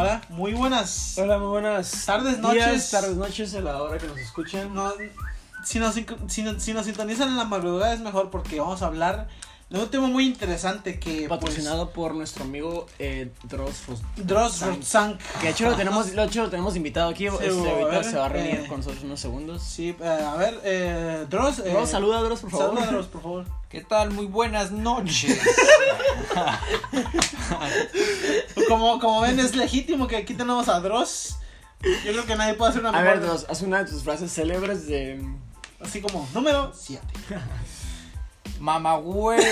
Hola, muy buenas. Hola, muy buenas Tardes, días, noches. tardes, noches, a la hora que nos escuchen. No, si, nos, si, nos- si nos sintonizan en la madrugada es mejor porque vamos a hablar de un tema muy interesante que Patrocinado por nuestro amigo eh, Dross pues, Dross. Que de hecho lo tenemos, de hecho lo tenemos invitado aquí. este, a ahorita ver, se va a reunir eh, con nosotros unos segundos. Sí, eh, a ver, eh, Dross. Eh, Dross, saluda a Dross, por favor. saluda a Dross, por favor. ¿Qué tal? Muy buenas noches. Como, como ven, es legítimo que aquí tenemos a Dross. Yo creo que nadie puede hacer una A mejor. ver, Dross, haz una de tus frases célebres de. Así como, número 7. Mamá huevo.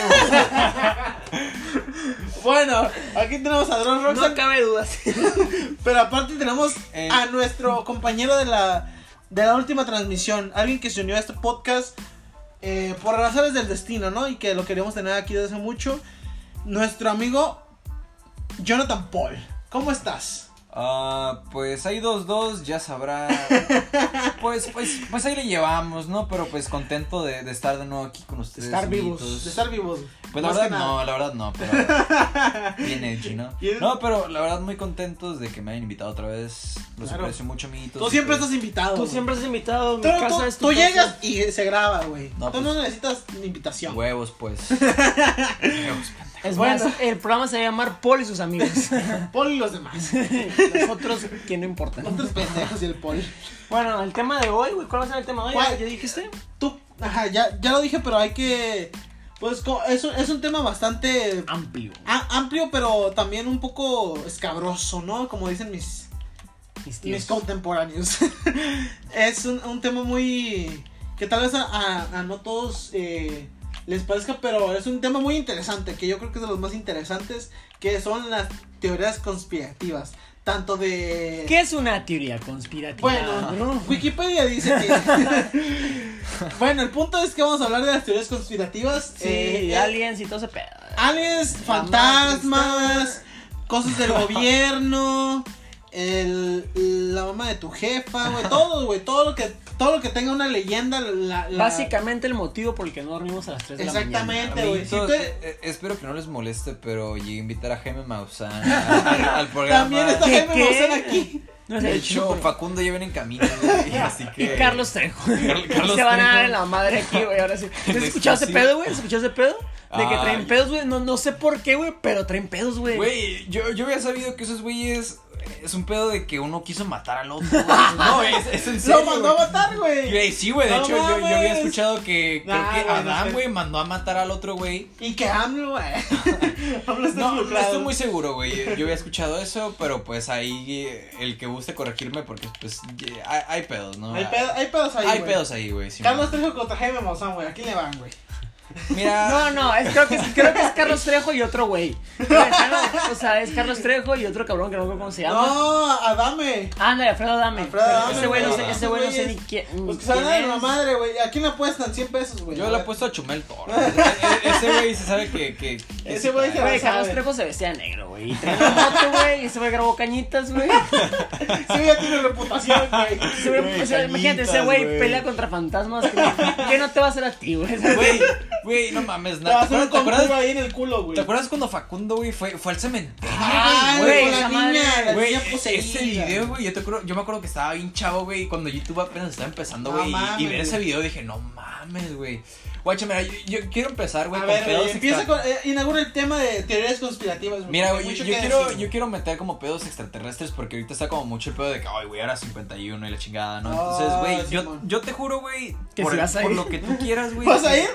Bueno, aquí tenemos a Dross No Roxanne. cabe dudas. Pero aparte tenemos Eh. a nuestro compañero de la, de la última transmisión, alguien que se unió a este podcast eh, por razones del destino, ¿no? Y que lo queríamos tener aquí desde hace mucho. Nuestro amigo Jonathan Paul. ¿Cómo estás? Ah, pues hay dos dos, ya sabrá. Pues, pues, pues ahí le llevamos, ¿no? Pero pues contento de, de estar de nuevo aquí con ustedes. Estar vivos. De estar vivos. Pues la verdad no, la verdad no, pero bien edgy, ¿no? Bien. No, pero la verdad muy contentos de que me hayan invitado otra vez. Los Claro. aprecio mucho, amiguitos. Tú siempre Pues, estás invitado. Tú güey. siempre has invitado. Mi Tú, casa tú- es tu tú casa. llegas y se graba, güey. No, tú pues- no necesitas invitación. Huevos, pues. Huevos, Es Bueno. más, el programa se va a llamar Paul y sus amigos. Paul y los demás. Nosotros, que no importa. Otros pendejos y el Paul. Bueno, el tema de hoy, güey. ¿Cuál va a ser el tema de hoy? ¿Ya dijiste? Tú, ajá, ya, ya lo dije, pero hay que. Pues es un, es un tema bastante Amplio. a- amplio, pero también un poco escabroso, ¿no? Como dicen mis, Mis tíos. mis contemporáneos. es un, un tema muy. que tal vez a, a- a no todos eh, les parezca, pero es un tema muy interesante, que yo creo que es de los más interesantes, que son las teorías conspirativas. Tanto de. ¿Qué es una teoría conspirativa? Bueno? Wikipedia dice que. bueno, el punto es que vamos a hablar de las teorías conspirativas. Sí, eh, eh, aliens y todo ese pedo. aliens, fantasmas, cosas del gobierno, el, la mamá de tu jefa, güey, todo, güey, todo lo que todo lo que tenga una leyenda, la, la- Básicamente el motivo por el que no dormimos a las 3 de la mañana. Exactamente, güey. Si eh, eh, espero que no les moleste, pero llegué a invitar a Jaime Maussan al, al- programa. También está ¿Qué, Jaime qué? Maussan aquí. No sé, De hecho, Facundo ya viene en camino, güey, así que... Y Carlos Trejo. Car- Carlos Se van a dar en la madre aquí, güey. Ahora sí. ¿Has escuchado ese pedo, güey? ¿Has escuchado ese pedo? De que traen pedos, güey. No, no sé por qué, güey, pero traen pedos, güey. Güey, yo, yo había sabido que esos güeyes... Es un pedo de que uno quiso matar al otro. No, es, es en serio. Lo mandó a matar, güey. Güey, sí, güey, de No hecho yo, yo había escuchado que creo que güey, no Adán, sé. güey, mandó a matar al otro güey. Y que AMLO, güey. AMLO está No, no estoy muy seguro, güey. Yo había escuchado eso, pero pues ahí eh, el que guste corregirme porque pues hay, hay pedos, ¿no? Hay, pedo- hay pedos ahí, Hay güey. pedos ahí, güey. sí, Carlos. Trejo contra Jaime Maussan, güey. ¿A quién le van, güey? Mira, No, no, es, creo, que es, creo que es Carlos Trejo y otro güey. Güey, O sea, es Carlos Trejo y otro cabrón que no sé cómo se llama. No, Adame. Ándale, Alfredo Dame. Alfredo Adame, ese güey no sé, güey. ese güey no sé ni quién. Pues que se dar la madre, güey. ¿A quién le apuestan? 100 pesos, güey. yo le ver. he puesto a Chumel Toro. E- Ese güey se sabe que. que, que Ese güey se Güey, Carlos. Trejo se vestía de negro, güey. Y traía moto, güey. Y ese güey grabó cañitas, güey. Sí, ya tiene reputación, güey. Ese güey- Güey, imagínate, ese güey güey. pelea contra fantasmas. Que no te va a hacer a ti, güey. Güey, güey, no mames. Te na- va a ¿Te te acuerdas- conjuro ahí en el culo, güey. ¿Te acuerdas cuando Facundo, güey, fue, fue al cementerio? Ay, güey, con la niña, la Güey, ese video, güey, yo, te acuerdo, yo me acuerdo que estaba bien chavo, güey, cuando YouTube apenas estaba empezando, No güey, y- ver ese güey. video dije, no mames, güey. Guacha, mira, yo, yo quiero empezar, güey, A con ver, pedos güey, empieza extra- con, eh, inaugura el tema de teorías conspirativas, güey. Mira, güey, yo, quiero, decir, yo quiero meter como pedos extraterrestres porque ahorita está como mucho el pedo de que, ay, güey, ahora 51 y la chingada, ¿no? Entonces, Ah, güey, yo, te juro, güey, Que por, si a por lo que tú quieras, güey. ¿Vas a ir?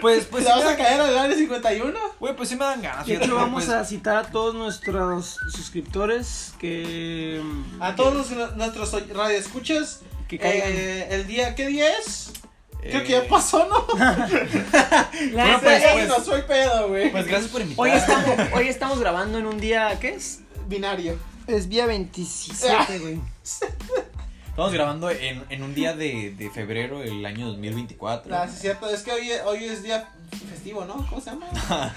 Pues, pues, ¿Te sí vas a caer al área 51? Güey, pues sí me dan ganas. De hecho, vamos pues, a citar a todos nuestros suscriptores que. A todos los- nuestros radioescuchas. Que caigan. eh, el día, ¿qué día es? Creo que eh, ya pasó, ¿no? Bueno, neta, pues, Ya eh, fue el pedo, güey. Pues gracias por invitarme. hoy, estamos, hoy estamos grabando en un día. ¿Qué es? Binario. Es día 27, güey. Estamos grabando en, un día de, de febrero del año 2024. Ah, sí, es cierto. Es que hoy, hoy es día digestivo, ¿no? ¿Cómo se llama?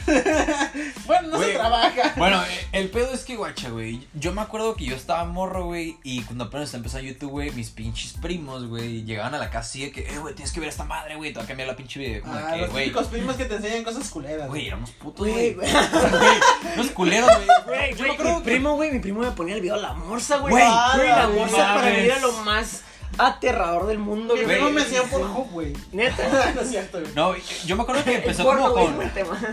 bueno, no se trabaja. Bueno, el pedo es que, guacha, güey. Yo me acuerdo que yo estaba morro, güey. Y cuando apenas empezó YouTube, güey, mis pinches primos, güey, llegaban a la casa así de que, eh, güey, tienes que ver esta madre, güey. Te va a cambiar la pinche video. Como de Ah, que, los típicos primos que te enseñan cosas culeras. Güey, éramos putos, Güey, güey. güey. Unos culeros, güey. Güey, Yo me acuerdo mi que- primo, güey, mi primo me ponía el video de la morsa, güey. Güey, Güey, la morsa para mí era lo más aterrador del mundo, Mi güey. primo me enseñó por Hub, güey. Neta. no es cierto, güey. No, yo me acuerdo que empezó como con.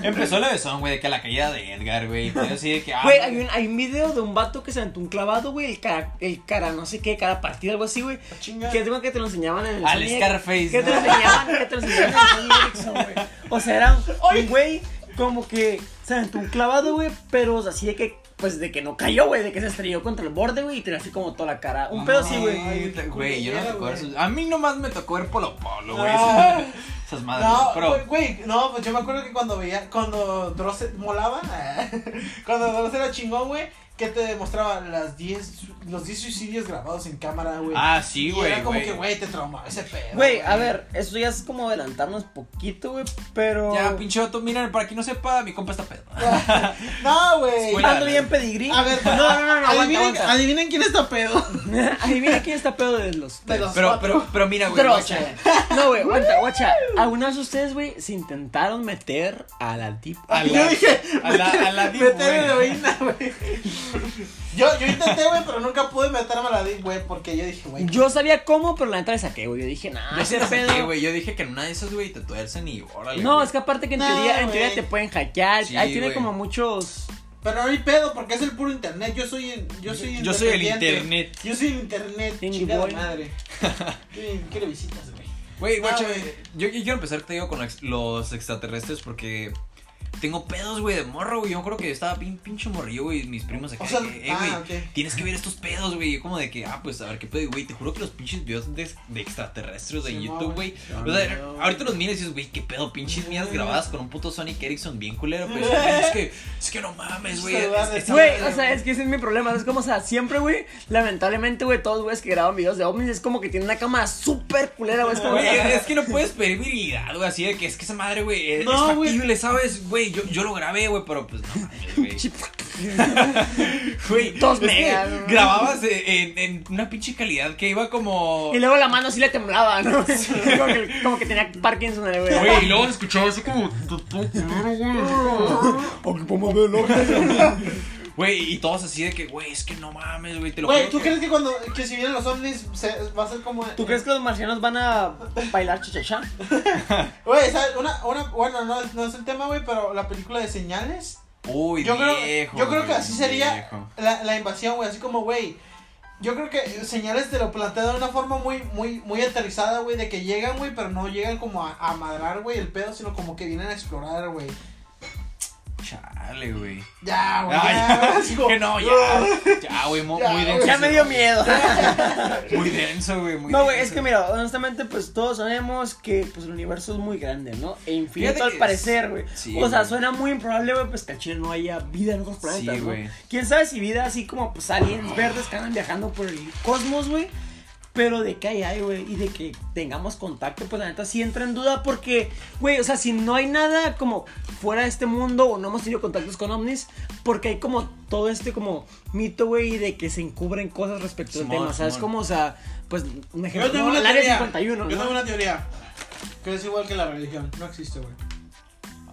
Empezó la besón, güey, de que la caída de Edgar, güey. Así de que. ah, Güey, hay un, hay un video de un vato que se aventó un clavado, güey, el cara, el cara, no sé qué, cara partida, algo así, güey. Chinga. Que tengo que te lo enseñaban en el Al Scarface, Que te lo ¿no? enseñaban, que te lo enseñaban en el Sony güey. O sea, era un- güey como que se aventó un clavado, güey, pero o sea, así de que, pues de que no cayó, güey, de que se estrelló contra el borde, güey, y tenía así como toda la cara. Un pedo así, güey. Güey, yo no me culera, acuerdo. güey. eso. A mí nomás me tocó ver Polo Polo, güey. Ah. Esas madres. No, pero. güey, güey, no, pues yo me acuerdo que cuando veía, cuando Dross molaba, cuando Dross era chingón, güey, que te mostraba las 10, los 10 suicidios grabados en cámara, güey. Ah, sí, güey. Era como que, güey, te traumaba ese pedo. Güey, a ver, eso ya es como adelantarnos poquito, güey, pero... Ya, pinche vato, miren, para quien no sepa, mi compa está pedo. No, güey. Ando bien pedigrí. A ver, no, no, no, no, aguanta, adivinen, aguanta. adivinen quién está pedo. Adivina quién está pedo de los De los Pero, cuatro. pero, pero mira, güey. Guacha. No, güey, aguanta, guacha. ¿Algunas de ustedes, güey, se intentaron meter a la deep? A Yo la- dije, a la- a la deep meter heroína, güey. Yo, yo intenté, güey, pero nunca pude meterme a la deep web porque yo dije, güey. Yo sabía cómo, pero la neta le saqué, güey. Yo dije, nah, Yo sí la saqué, güey. Yo dije que en una de esas, güey, te tuercen y órale. No, güey. es que aparte que en No, teoría, en teoría te pueden hackear. Sí, Ahí tiene güey. como muchos. Pero no hay pedo porque es el puro internet. Yo soy en, yo soy Yo soy el internet. Yo soy el internet. Chingada madre. ¿Quién quiere visitas, güey? Güey, guacha, Ah, güey. yo, yo quiero empezar, te digo, con los extraterrestres porque tengo pedos, güey, de morro, güey. Yo creo que estaba pin, pinche morrillo, güey, mis primos acá. O sea, de que, eh, ah, güey, ok. tienes que ver estos pedos, güey. Yo como de que, ah, pues a ver qué pedo, y, güey. Te juro que los pinches videos de, de extraterrestres de Sí, YouTube, güey. O sea, No. ahorita los miras y dices, güey, qué pedo, pinches mías grabadas con un puto Sonic Ericsson bien culero. Pues, Sí. es que, es que no mames, güey. Güey, o sea, es que ese es mi problema. Es como, o sea, siempre, güey, lamentablemente, güey, todos, güeyes que graban videos de ovnis es como que tienen una cámara súper culera, güey. Es como. Es que no puedes pedir virilidad, güey, así de que es que esa madre, güey, es, No, es ¿sabes? Güey, yo, yo lo grabé, güey, pero pues no mames, güey. Güey, Dos es que megas, grababas en, en una pinche calidad que iba como... Y luego la mano sí le temblaba, ¿no? como, que, como que tenía Parkinson, güey. Güey, y luego escuchaba así como... Porque podemos verlo. Güey, y todos así de que, güey, es que no mames, güey, te lo Güey, ¿tú que- crees que cuando que si vienen los ovnis se, va a ser como ¿Tú crees que los marcianos van a bailar chichachá? Güey, ¿sabes? Una, una, bueno, no, no es el tema, güey, pero la película de señales. Uy, Yo creo, viejo, yo creo que así sería la, la invasión, güey. Así como, güey. Yo creo que señales te lo plantea de una forma muy, muy, muy aterrizada, güey. De que llegan, güey, pero no llegan como a, a madrar, güey, el pedo, sino como que vienen a explorar, güey. Chale, güey. Ya, güey. Ya, como- que no, ya. Ya, güey, mu- Ya, muy güey. denso. Ya me dio miedo. Muy denso, güey, muy No, güey, es que mira, honestamente, pues todos sabemos que pues el universo es muy grande, ¿no? E infinito al parecer, güey. sí, o sea, güey. suena muy improbable, güey, pues que al chile no haya vida en otros planetas, Sí, ¿no? güey. Quién sabe si vida así como pues aliens verdes que andan viajando por el cosmos, güey. Pero de que hay, hay, güey, y de que tengamos contacto, pues la neta sí entra en duda porque, güey, o sea, si no hay nada como fuera de este mundo o no hemos tenido contactos con ovnis, porque hay como todo este como mito, güey, de que se encubren cosas respecto al tema, ¿sabes? Como, o sea, pues un Yo ejemplo, tengo ¿no? una teoría. 51, Yo ¿no? tengo una teoría. Que es igual que la religión. No existe, güey.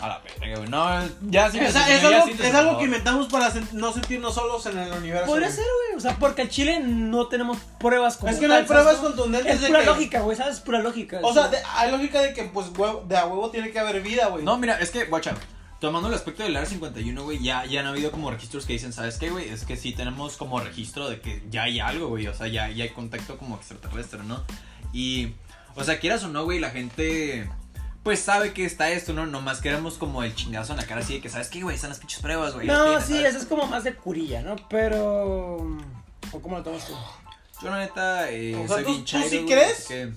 A la verga, güey. No, ya sí. O sea, es algo, es algo que inventamos para sen- no sentirnos solos en el universo. Podría güey. ser, güey, o sea, porque al chile no tenemos pruebas como Es que no hay tal, ¿sabes pruebas contundentes Es de pura que- lógica, güey, ¿sabes? Pura lógica. O sea, de- hay lógica de que, pues, huevo- de a huevo tiene que haber vida, güey. No, mira, es que, guacha, tomando el aspecto del Área 51, güey, ya, ya han habido como registros que dicen, ¿sabes qué, güey? Es que sí tenemos como registro de que ya hay algo, güey, o sea, ya, ya hay contacto como extraterrestre, ¿no? Y, o sea, quieras o no, güey, la gente, pues sabe que está esto, ¿no? Nomás queremos como el chingazo en la cara así de que, ¿sabes qué, güey? Están las pinches pruebas, güey. No, tienes, sí, ¿sabes? eso es como más de curilla, ¿no? Pero... ¿O cómo lo tomas tú? Yo, la neta, eh, O sea, soy ¿tú- bien tú chairo, sí güey, crees? que-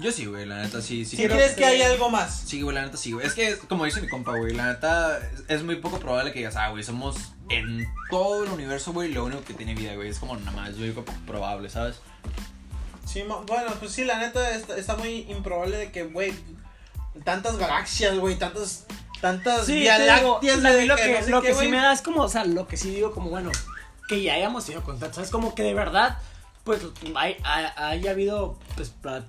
Yo sí, güey, la neta, sí, sí. creo crees que- que hay algo más. Sí, güey, la neta sí, güey. Es que, como dice mi compa, güey, la neta es- muy poco probable que digas, ah, güey, somos en todo el universo, güey, lo único que tiene vida, güey. Es como nada más, yo digo poco probable, ¿sabes? Sí, bueno, pues sí, la neta está, está muy improbable de que, güey, tantas galaxias, güey, tantas tantas Sí, la- güey, lo que que, no sé lo qué, que sí me da es como, o sea, lo que sí digo como, bueno, que ya hayamos tenido contacto, ¿sabes? Como que de verdad, pues, hay, hay, haya habido, pues, pla-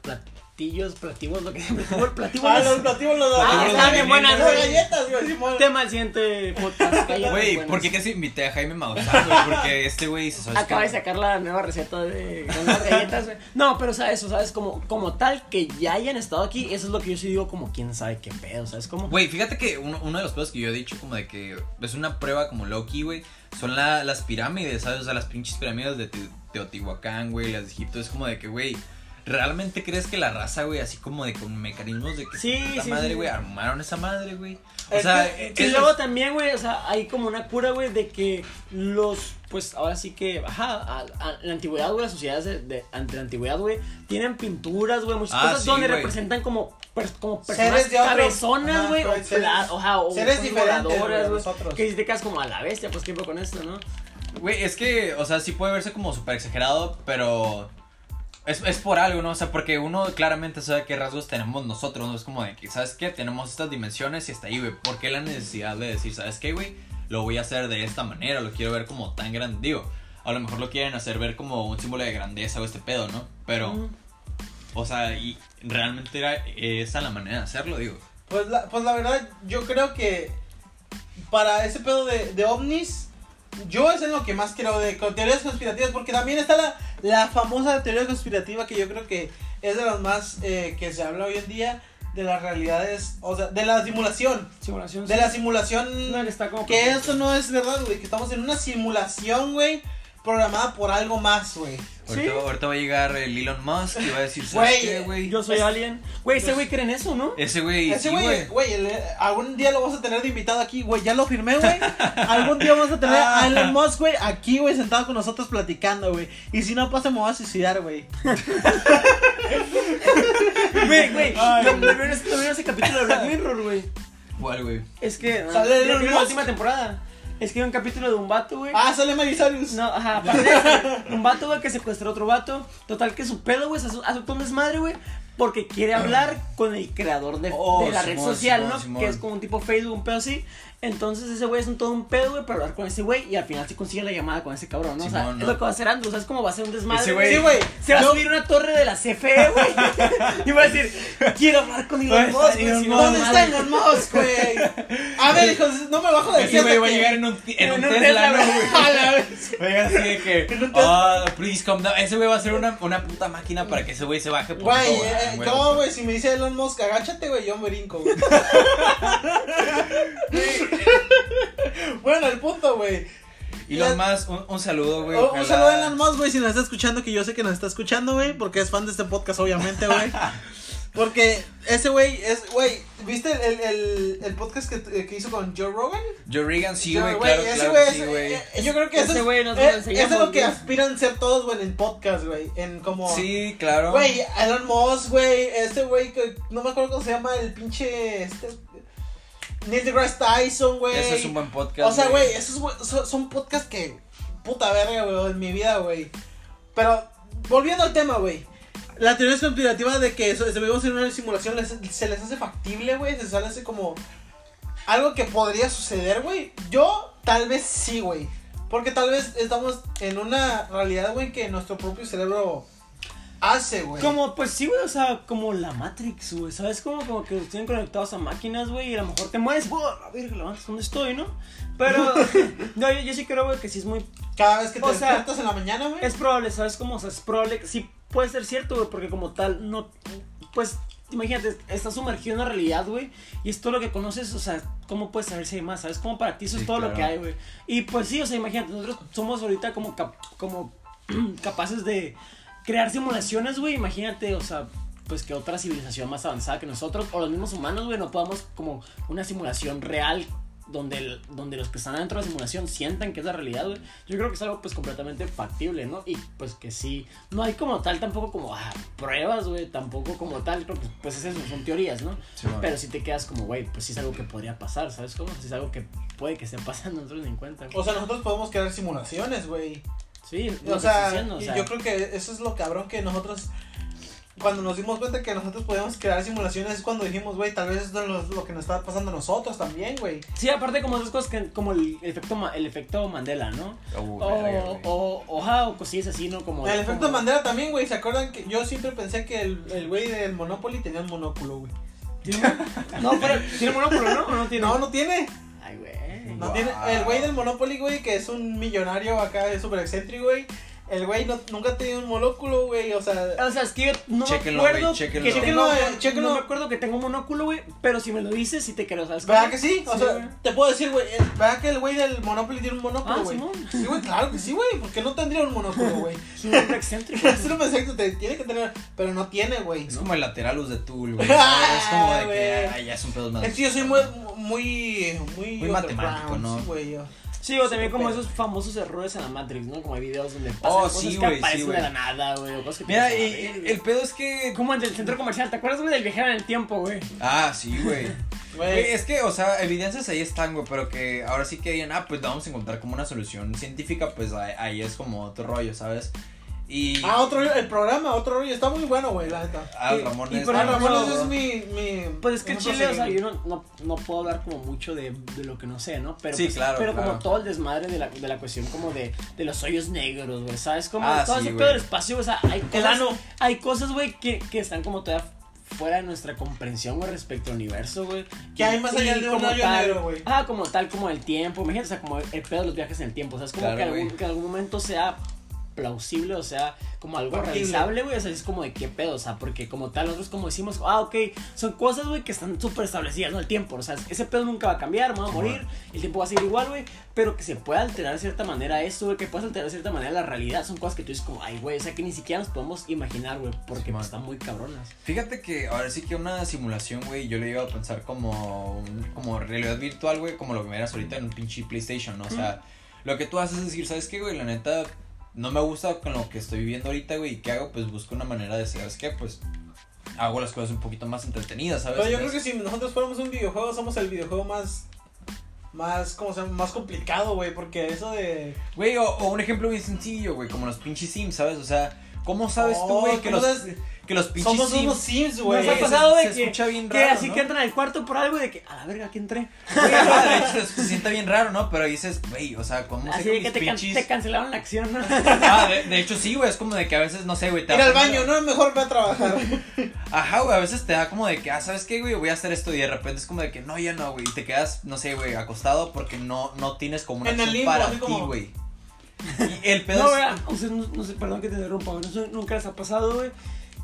platillos, plativos, lo que plativos, plativos, Ah, los platillos los Ah, los- están bien buenas, Las güey. galletas, güey, Simón. tema del siguiente podcast. galletas Güey, buenas. ¿por qué casi invité a Jaime Maussan, güey? Porque este güey se sabe. Acaba de sacar la nueva receta de unas galletas, güey. No, pero o sea, eso, ¿sabes? Como, como tal, que ya hayan estado aquí, eso es lo que yo sí digo, como quién sabe qué pedo, ¿sabes? Como. Güey, fíjate que uno, uno de los pedos que yo he dicho como de que es una prueba como Loki, güey, son la- las pirámides, ¿sabes? O sea, las pinches pirámides de Te- Teotihuacán, güey, las de Egipto, es como de que, güey, ¿realmente crees que la raza, güey, así como de con mecanismos de que Sí, sí, madre, sí. güey, armaron esa madre, güey? O Es sea, que- Y es- luego también, güey, o sea, hay como una cura, güey, de que los, pues ahora sí que, ajá, a- a- en la antigüedad, güey, las sociedades de, de- ante la antigüedad, güey, tienen pinturas, güey, muchas Ah, cosas sí, donde güey. representan como, personas de cabezonas, güey, o, seres- oja, o seres diferentes, güey, que si te quedas como a la bestia, pues tiempo con esto, ¿no? Güey, es que, o sea, sí puede verse como súper exagerado, pero es, es por algo, ¿no? O sea, porque uno claramente sabe qué rasgos tenemos nosotros, ¿no? Es como de que, ¿sabes qué? Tenemos estas dimensiones y hasta ahí, güey. ¿Por qué la necesidad de decir, ¿sabes qué, güey? Lo voy a hacer de esta manera, lo quiero ver como tan grande. Digo, a lo mejor lo quieren hacer ver como un símbolo de grandeza o este pedo, ¿no? Pero, Mm. o sea, y realmente era esa la manera de hacerlo, digo. Pues la, pues la verdad, yo creo que para ese pedo de, de ovnis, yo es en lo que más creo de teorías conspirativas, porque también está la, la famosa teoría conspirativa que yo creo que es de las más eh, que se habla hoy en día, de las realidades, o sea, de la simulación, Simulación. de la simulación, No, que está como que esto no es verdad, güey, que estamos en una simulación, güey, programada por algo más, güey. Ahorita, Sí. ahorita va a llegar el Elon Musk y va a decir, ¿sabes Güey, qué, güey? Yo soy Es- alien. Güey, ese güey cree en eso, ¿no? Ese güey, Ese güey, güey, el- algún día lo vamos a tener de invitado aquí, güey, ya lo firmé, güey. Algún día vamos a tener a Elon Musk, güey, aquí, güey, sentado con nosotros platicando, güey. Y si no pasa, me voy a suicidar, güey. Güey, güey. ¿No ese- capítulo de Black Mirror, güey? ¿Cuál, güey? Es que. ¿Sale que la última temporada. Es que hay un capítulo de un vato, güey. Ah, sale Marisarius. No, ajá, aparte de un vato, güey, que secuestró a otro vato. Total, que su pedo, güey, hace un desmadre, güey. Porque quiere hablar con el creador de, Oh, de la red social, Simón, ¿no? Simón. Que es como un tipo Facebook, un pedo así. Entonces ese güey es un todo un pedo, güey, para hablar con ese güey. Y al final sí consigue la llamada con ese cabrón, ¿no? o sea, Simón, es ¿no? lo que va a hacer Andrew. ¿Sabes cómo va a ser un desmadre? Ese güey- Sí, güey. Se va a subir una torre de la CFE, güey. y va a decir, quiero hablar con Elon ¿Dónde Musk. güey, no? ¿Dónde madre". está Elon Musk, güey? A ver, hijos, no me bajo de aquí Ese güey va a llegar en un, en un Tesla, ¿no, güey. güey? A la vez. Va a llegar así de que, ah, please come down. Ese güey va a ser una, una puta máquina para que ese güey se baje por Güey, todo, eh, güey, si me dice Elon Musk, agáchate, güey, yo me brinco, güey. bueno, el punto, güey. Y los más, un, un saludo, güey. Oh, Un saludo a Elon Musk, güey, si nos está escuchando, que yo sé que nos está escuchando, güey, porque es fan de este podcast, obviamente, güey. Porque ese güey es, güey, ¿viste el, el, el, el podcast que, que hizo con Joe Rogan? Joe Regan, sí, güey, güey, claro, ese claro es- sí, güey. eh, Yo creo que Ese es, güey nos eh, lo eso es lo que aspiran ser todos, güey, en el podcast, güey. En como. Sí, claro. Güey, Elon Musk, güey, este güey que no me acuerdo cómo se llama, el pinche. Este. Neil deGrasse Tyson, güey. Ese es un buen podcast. O sea, güey, esos son, son podcasts que. Puta verga, güey, en mi vida, güey. Pero, volviendo al tema, güey. La teoría conspirativa de que eso- vivimos en una simulación les- se les hace factible, güey. Se les hace como. Algo que podría suceder, güey. Yo, tal vez sí, güey. Porque tal vez estamos en una realidad, güey, que nuestro propio cerebro hace, güey. Como, pues sí, güey, o sea, como la Matrix, güey, ¿sabes? Como, como que tienen conectados a máquinas, güey, y a lo mejor te mueves, güey, a ver, levantas donde estoy, ¿no? Pero, no, yo, yo sí creo, güey, que sí es muy, Cada vez que te O sea, en la mañana, güey. es probable, ¿sabes? Como, o sea, es probable, que sí puede ser cierto, güey, porque como tal, no, pues, imagínate, estás sumergido en la realidad, güey, y es todo lo que conoces, o sea, ¿cómo puedes saber si hay más? ¿Sabes? Como para ti eso Sí, es todo lo que hay, güey. Y pues sí, o sea, imagínate, nosotros somos ahorita como, cap- como capaces de crear simulaciones, güey, imagínate, o sea, pues que otra civilización más avanzada que nosotros, o los mismos humanos, güey, no podamos como una simulación real donde, el- donde los que están dentro de la simulación sientan que es la realidad, güey. Yo creo que es algo pues completamente factible, ¿no? Y pues que sí, no hay como tal tampoco como ah, pruebas, güey, tampoco como tal, creo que pues es eso, son teorías, ¿no? Sí, bueno. Pero si te quedas como, güey, pues sí es algo que podría pasar, ¿sabes cómo? Si es algo que puede que esté pasando, nosotros ni en cuenta. güey. O sea, nosotros podemos crear simulaciones, güey. Sí, O sea, diciendo, o y sea, yo creo que eso es lo cabrón que nosotros. cuando nos dimos cuenta que nosotros podíamos crear simulaciones es cuando dijimos, güey, tal vez esto es lo, lo que nos está pasando a nosotros también, güey. Sí, aparte como esas cosas que, como el efecto, el efecto Mandela, ¿no? Oh, O, verga, o, o, ajá, o cosillas así, ¿no? Como, El efecto como- Mandela también, güey, ¿se acuerdan que yo siempre pensé que el el güey del Monopoly tenía un monóculo, güey? ¿Tiene- No, pero tiene monóculo, ¿no? ¿O no tiene? No, no tiene. Ay, güey. El güey del Monopoly, güey, que es un millonario acá, es súper excéntrico, güey. El güey no, nunca ha tenido un monóculo, güey, o sea. O sea, es que yo no me acuerdo güey, chéquenlo. que tengo, Chéquenlo, eh, no me acuerdo que tengo un monóculo, güey, pero si me lo dices, sí te creo, ¿sabes? ¿Verdad que sí? O Sí, sea, te puedo decir, güey, eh, ¿verdad que el güey del Monopoly tiene un monóculo, Ah, güey? Simón. sí, güey, claro que sí, güey, porque no tendría un monóculo, güey. Es un hombre excéntrico. Es un exacto, te tiene que tener, pero no tiene, güey. Es como el lateralus de Tool, güey. Es como de que ay, ya es un pedo más. Es que yo soy muy, muy, muy, Muy matemático, ¿no? Sí, güey, yo. Sí, o también como esos famosos errores en la Matrix, ¿no? Como hay videos donde pasan Oh, cosas sí, que sí, aparecen güey. de la nada, güey, Mira, y- "A y- ver, el pedo es que. Como el del centro comercial, ¿te acuerdas, güey, del viajero en el tiempo, güey? Ah, sí, güey. Es que, o sea, evidencias ahí están, güey, pero que ahora sí que digan, ah, pues vamos a encontrar como una solución científica, pues ahí, ahí es como otro rollo, ¿sabes? Y. Ah, otro rollo, el programa, otro rollo, está muy bueno, güey, la neta. Ah, y- Ramón y por ejemplo, ese es mi, mi... Pues es que Chile, o sea, yo no, no, no puedo hablar como mucho de, de lo que no sé, ¿no? Pero, Sí, pues, claro, pero claro. como todo el desmadre de la, de la cuestión como de, de los hoyos negros, güey, ¿sabes? Como Ah, todo sí, ese pedo del espacio, o sea, hay cosas, ano. hay cosas, güey, que, que están como todavía fuera de nuestra comprensión, güey, respecto al universo, güey. Que hay más allá de un como hoyo tal- negro, güey. Ah, como tal, como el tiempo, imagínate, o sea, como el pedo de los viajes en el tiempo, o sea, es como Claro, que, algún, que en algún momento sea plausible, o sea, como algo realizable, güey, o sea, es como de qué pedo, o sea, porque como tal, nosotros como decimos, ah, ok, son cosas, güey, que están súper establecidas, ¿no? El tiempo, o sea, ese pedo nunca va a cambiar, me va a morir, el tiempo va a seguir igual, güey, pero que se pueda alterar de cierta manera eso, güey, que puedas alterar de cierta manera la realidad, son cosas que tú dices como, ay, güey, o sea, que ni siquiera nos podemos imaginar, güey, porque Simón. pues, están muy cabronas. Fíjate que ahora sí que una simulación, güey, yo le iba a pensar como, un- como realidad virtual, güey, como lo que me eras ahorita en un pinche PlayStation, ¿no? O sea, lo que tú haces es decir, ¿sabes qué, güey? La neta, no me gusta con lo que estoy viviendo ahorita, güey, ¿y qué hago? Pues busco una manera de, ¿sabes qué? Pues hago las cosas un poquito más entretenidas, ¿sabes? Pero yo creo que si nosotros fuéramos un videojuego, somos el videojuego más... Más, ¿cómo se llama? Más complicado, güey, porque eso de... Güey, o, o un ejemplo bien sencillo, güey, como los pinches Sims, ¿sabes? O sea, ¿cómo sabes tú, Oh, güey, que ¿cómo los, sabes? Que los pinches Somos Sims... unos Sims, Nos güey. se- pasado de se que, escucha bien que raro, así ¿no? que entran al cuarto por algo y de que, a la verga, aquí entré. De hecho, se siente bien raro, ¿no? Pero dices, güey, o sea, ¿cómo sé Así que mis que te, can- pinches... te cancelaron la acción, ¿no? Ah, de, de hecho sí, güey, es como de que a veces, no sé, güey, te Ir al baño, no mejor ve a trabajar. Ajá, güey, a veces te da como de que, ah, ¿sabes qué, güey? Voy a hacer esto y de repente es como de que, no, ya no, güey, y te quedas, no sé, güey, acostado porque no, no tienes como una En el acción limbo, para ti, como- güey. Y el pedo No, es... vea, ustedes no, no sé, perdón que te interrumpa, güey, no sé, nunca les ha pasado, güey,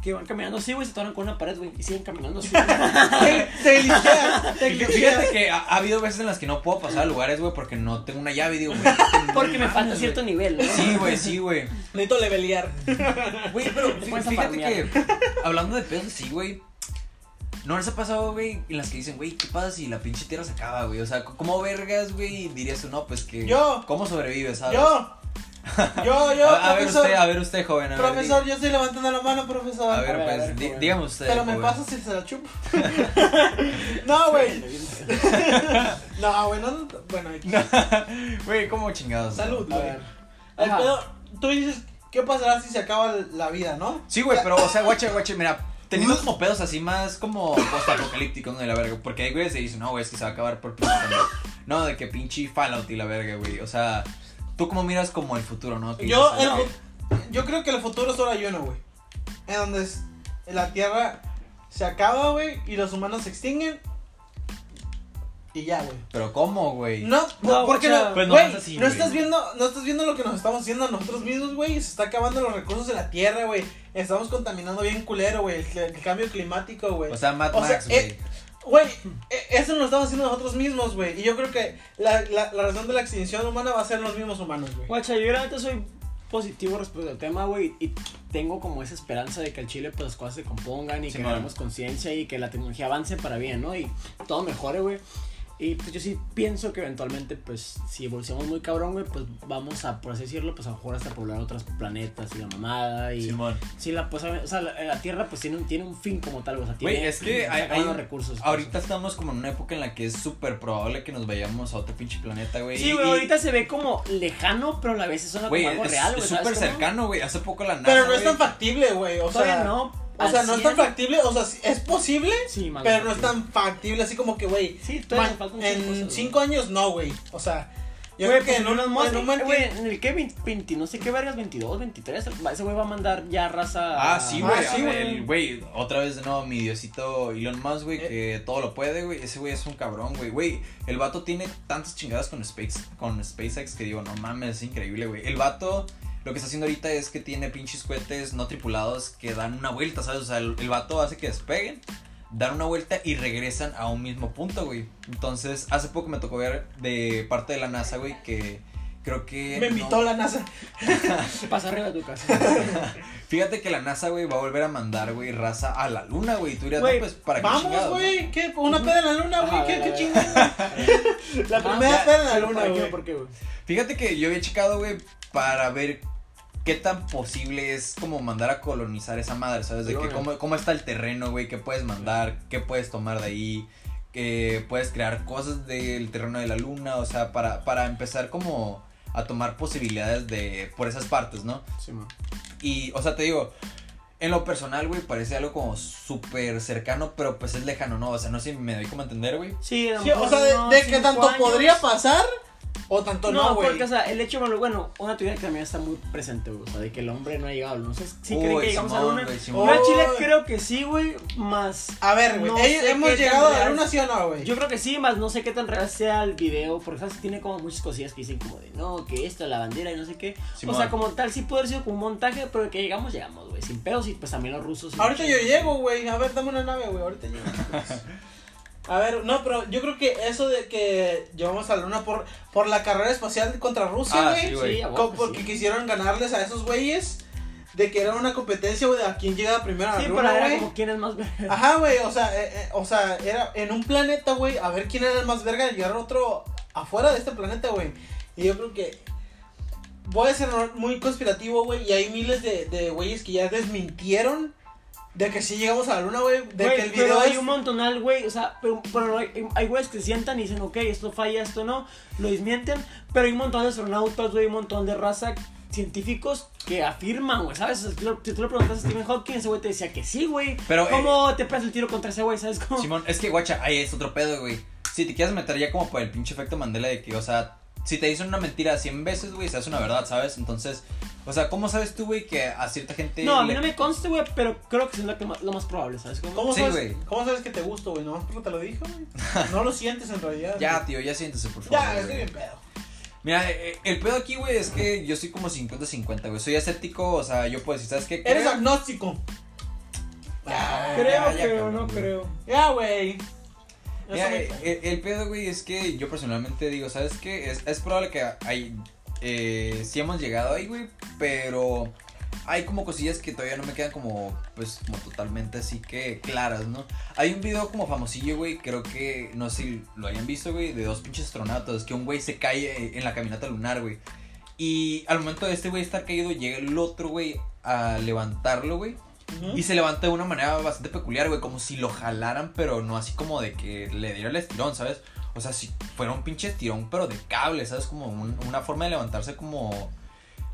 que van caminando así, güey, se toran con una pared, güey, y siguen caminando así. Te, te Fíjate que ha, ha habido veces en las que no puedo pasar a lugares, güey, porque no tengo una llave, digo, güey. Porque me falta cierto nivel, ¿no? Sí, güey, sí, güey. Necesito levelear. Güey, pero fíjate farmear. que, hablando de pedos así, güey, ¿no les ha pasado, güey, en las que dicen, güey, ¿qué pasa si la pinche tierra se acaba, güey? O sea, ¿cómo vergas, güey, dirías tú, no, pues que... Yo. ¿Cómo sobrevives, sabes? Yo. Yo, yo, a, a ver usted, a ver usted, joven, a ver, profesor, di- yo estoy levantando la mano, profesor. A ver, A ver, a pues, ver, dígame usted, Pero me pasa si se la chupo. no, güey. No, güey, no. Bueno, X. Güey, ¿cómo chingados? salud, A güey. ver. El pedo, tú dices, ¿qué pasará si se acaba la vida, no? Sí, güey, pero, o sea, guache, guache, mira, teniendo como pedos así más como post-apocalípticos, ¿no? De la verga, porque hay güeyes que dicen, no, güey, es que se va a acabar por pinche zombie". No, de que pinche Fallout y la verga, güey, o sea, tú como miras como el futuro, ¿no? Que Yo, dices, el "No". fu- yo creo que el futuro solo hay uno, güey. En donde es- la Tierra se acaba, güey, y los humanos se extinguen. Y ya, güey. Pero ¿cómo, güey? No, No, porque o sea, no, pues no es así, estás viendo, no estás viendo lo que nos estamos haciendo a nosotros mismos, güey. Se está acabando los recursos de la tierra, güey. Estamos contaminando bien culero, güey. El, el cambio climático, güey. O sea, Mad O Max, güey. Güey, e- eso nos lo estamos haciendo nosotros mismos, güey. Y yo creo que la, la, la razón de la extinción humana va a ser los mismos humanos, güey. Guacha, yo realmente soy positivo respecto al tema, güey, y tengo como esa esperanza de que al Chile pues las cosas se compongan y que Simón. hagamos conciencia y que la tecnología avance para bien, ¿no? Y todo mejore, güey. Y pues yo sí pienso que eventualmente, pues, si evolucionamos muy cabrón, güey, pues vamos a, por así decirlo, pues a lo mejor hasta poblar otros planetas y la mamada y... Simón. Sí, la, pues, o sea, la, la Tierra pues tiene un, tiene un fin como tal, o sea, tiene... Güey, es que hay, hay- los recursos. pues. ahorita estamos como en una época en la que es súper probable que nos vayamos a otro pinche planeta, güey. Sí, güey, y- ahorita se ve como lejano, pero a la vez suena Güey, como algo es real, es güey. súper ¿sabes cómo? cercano, güey. Hace poco la NASA, Pero no es tan factible, güey. O Todavía sea, no, O sea, no es tan 100. factible, o sea, es posible, Sí, más pero no es tan factible así como que, güey, Sí, man, en güey. cinco años no, güey. O sea, yo creo que pues en un, Elon Musk, en güey, el que 20, 20, no sé qué vergas, 22, 23, ese güey va a mandar ya raza. Ah, sí, güey. Ah, sí, güey. el güey, otra vez de nuevo, mi diosito Elon Musk, güey, Eh. que todo lo puede, güey. Ese güey es un cabrón, güey. Güey, el vato tiene tantas chingadas con, Space, con SpaceX que digo, no mames, es increíble, güey. El vato, lo que está haciendo ahorita es que tiene pinches cohetes no tripulados que dan una vuelta, ¿sabes? O sea, el, el vato hace que despeguen, dan una vuelta y regresan a un mismo punto, güey. Entonces, hace poco me tocó ver de parte de la NASA, güey, que creo que... me no- invitó la NASA. Pasa arriba de tu casa. Fíjate que la NASA, güey, va a volver a mandar, güey, raza a la luna, güey. Tú dirías, no, pues, ¿para qué Vamos, güey, ¿qué? Una peda en la luna, güey, ¿qué, qué chingada? La Ajá. primera peda en la ¿Pero luna, ¿Para qué? güey. ¿Por qué, güey? Fíjate que yo había checado, güey, para ver qué tan posible es como mandar a colonizar esa madre, ¿sabes? De que cómo, cómo está el terreno, güey, qué puedes mandar, qué puedes tomar de ahí, que puedes crear cosas del terreno de la luna, o sea, para, para empezar como a tomar posibilidades de por esas partes, ¿no? Sí, man. Y, o sea, te digo, en lo personal, güey, parece algo como súper cercano, pero pues es lejano, ¿no? O sea, no sé si me doy como a entender, güey. Sí, Sí, o sea, de, de que tanto años. podría pasar o tanto No, no, güey. porque, o sea, el hecho, bueno, bueno, una teoría que también está muy presente, güey, o sea, de que el hombre no ha llegado a la luna. No sé si creen que llegamos a la Simón, luna. Simón. Chile creo que sí, güey, más... A ver, güey, No hemos llegado a la luna, ¿sí o no, güey? Yo creo que sí, más no sé qué tan real sea el video, porque ¿sabes? tiene como muchas cosillas que dicen como de, no, que esto, la bandera y no sé qué. Simón. O sea, como tal, sí puede haber sido como un montaje, pero que llegamos, llegamos, güey, sin pedos y pues también los rusos. Ahorita yo llego, güey. A ver, dame una nave, güey. Ahorita llego. A ver, no, pero yo creo que eso de que llevamos a la luna por, por la carrera espacial contra Rusia, Ah, güey. sí. Sí, porque sí. quisieron ganarles a esos güeyes. De que era una competencia, güey, de a quién llega primero a la Sí, pero luna, era güey. como quién es más verga. Ajá, güey, o sea, eh, eh, o sea, era en un planeta, güey, a ver quién era el más verga de llegar a otro afuera de este planeta, güey. Y yo creo que voy a ser muy conspirativo, güey, y hay miles de, de güeyes que ya desmintieron de que sí llegamos a la luna, güey, de que el pero video hay es... un montonal, güey, o sea, pero, pero hay, hay güeyes que se sientan y dicen, ok, esto falla, esto no, lo desmienten, pero hay un montón de astronautas, güey, un montón de raza científicos que afirman, güey, ¿sabes? Si tú, le- si tú le preguntas a Stephen Hawking, ese güey te decía que sí, güey. Pero, eh, ¿Cómo te pegas el tiro contra ese güey, sabes cómo? Simón, es que, guacha, ahí es otro pedo, güey. Si te quieres meter ya como por el pinche efecto Mandela de que, o sea, si te dicen una mentira 100 veces, güey, se hace una verdad, ¿sabes? Entonces, o sea, ¿cómo sabes tú, güey, que a cierta gente... No, a mí le- no me consta, güey, pero creo que es lo, que más, lo más probable, ¿sabes cómo? ¿Cómo, Sí, sabes. ¿Cómo sabes que te gusto, güey? Nomás porque te lo dijo, güey. No lo sientes en realidad. Ya, tío, ya siéntese, por favor. Ya, estoy bien pedo. Mira, eh, eh, el pedo aquí, güey, es que yo soy como 50-50, güey. Soy escéptico, o sea, yo puedo decir, ¿sabes qué? Eres Creo- agnóstico. Ya, Creo, ya, ya, cabrón, no creo. Ya, güey. Mira, me- eh, el, el pedo, güey, es que yo personalmente digo, ¿sabes qué? Es, es probable que hay, eh, sí hemos llegado ahí, güey, pero hay como cosillas que todavía no me quedan como, pues, como totalmente así que claras, ¿no? Hay un video como famosillo, güey, creo que, no sé si lo hayan visto, güey, de dos pinches astronautas, que un güey se cae en la caminata lunar, güey. Y al momento de este güey estar caído, llega el otro, güey, a levantarlo, güey. Y se levanta de una manera bastante peculiar, güey, como si lo jalaran, pero no así como de que le diera el estirón, ¿sabes? O sea, si fuera un pinche estirón, pero de cable, ¿sabes? Como un- una forma de levantarse como...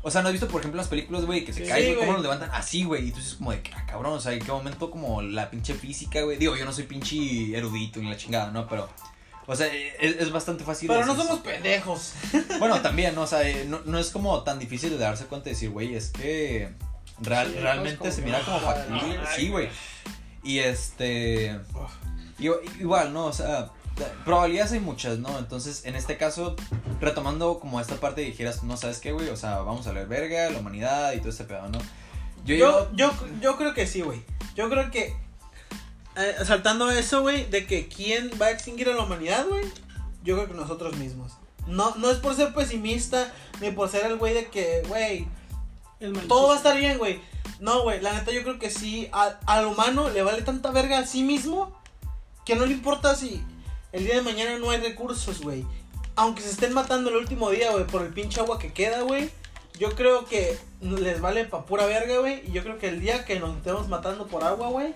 O sea, ¿no has visto, por ejemplo, las películas, güey, que se Sí, caen, güey, cómo los levantan así, güey? Y tú dices como de, ah, cabrón, o sea, ¿en qué momento como la pinche física, güey? Digo, yo no soy pinche erudito ni la chingada, ¿no? Pero... O sea, es, es bastante fácil. Pero no decir- somos pendejos. Bueno, también, ¿no? O sea, eh, no, no es como tan difícil de darse cuenta y decir, güey, es que real- Sí, realmente pues, se mira como factible. Sí, güey. Y este. Igual, ¿no? O sea, probabilidades hay muchas, ¿no? Entonces, en este caso, retomando como esta parte dijeras, no sabes qué, güey, o sea, vamos a leer verga, la humanidad y todo este pedo, ¿no? Yo, Yo, yo, yo creo que sí, güey. Yo creo que. eh, saltando eso, güey, de que quién va a extinguir a la humanidad, güey. Yo creo que nosotros mismos. No, no es por ser pesimista, ni por ser el güey de que, güey. Todo va a estar bien, güey. No, güey, la neta yo creo que sí, al humano le vale tanta verga a sí mismo que no le importa si el día de mañana no hay recursos, güey. Aunque se estén matando el último día, güey, por el pinche agua que queda, güey. Yo creo que les vale pa' pura verga, güey. Y yo creo que el día que nos estemos matando por agua, güey,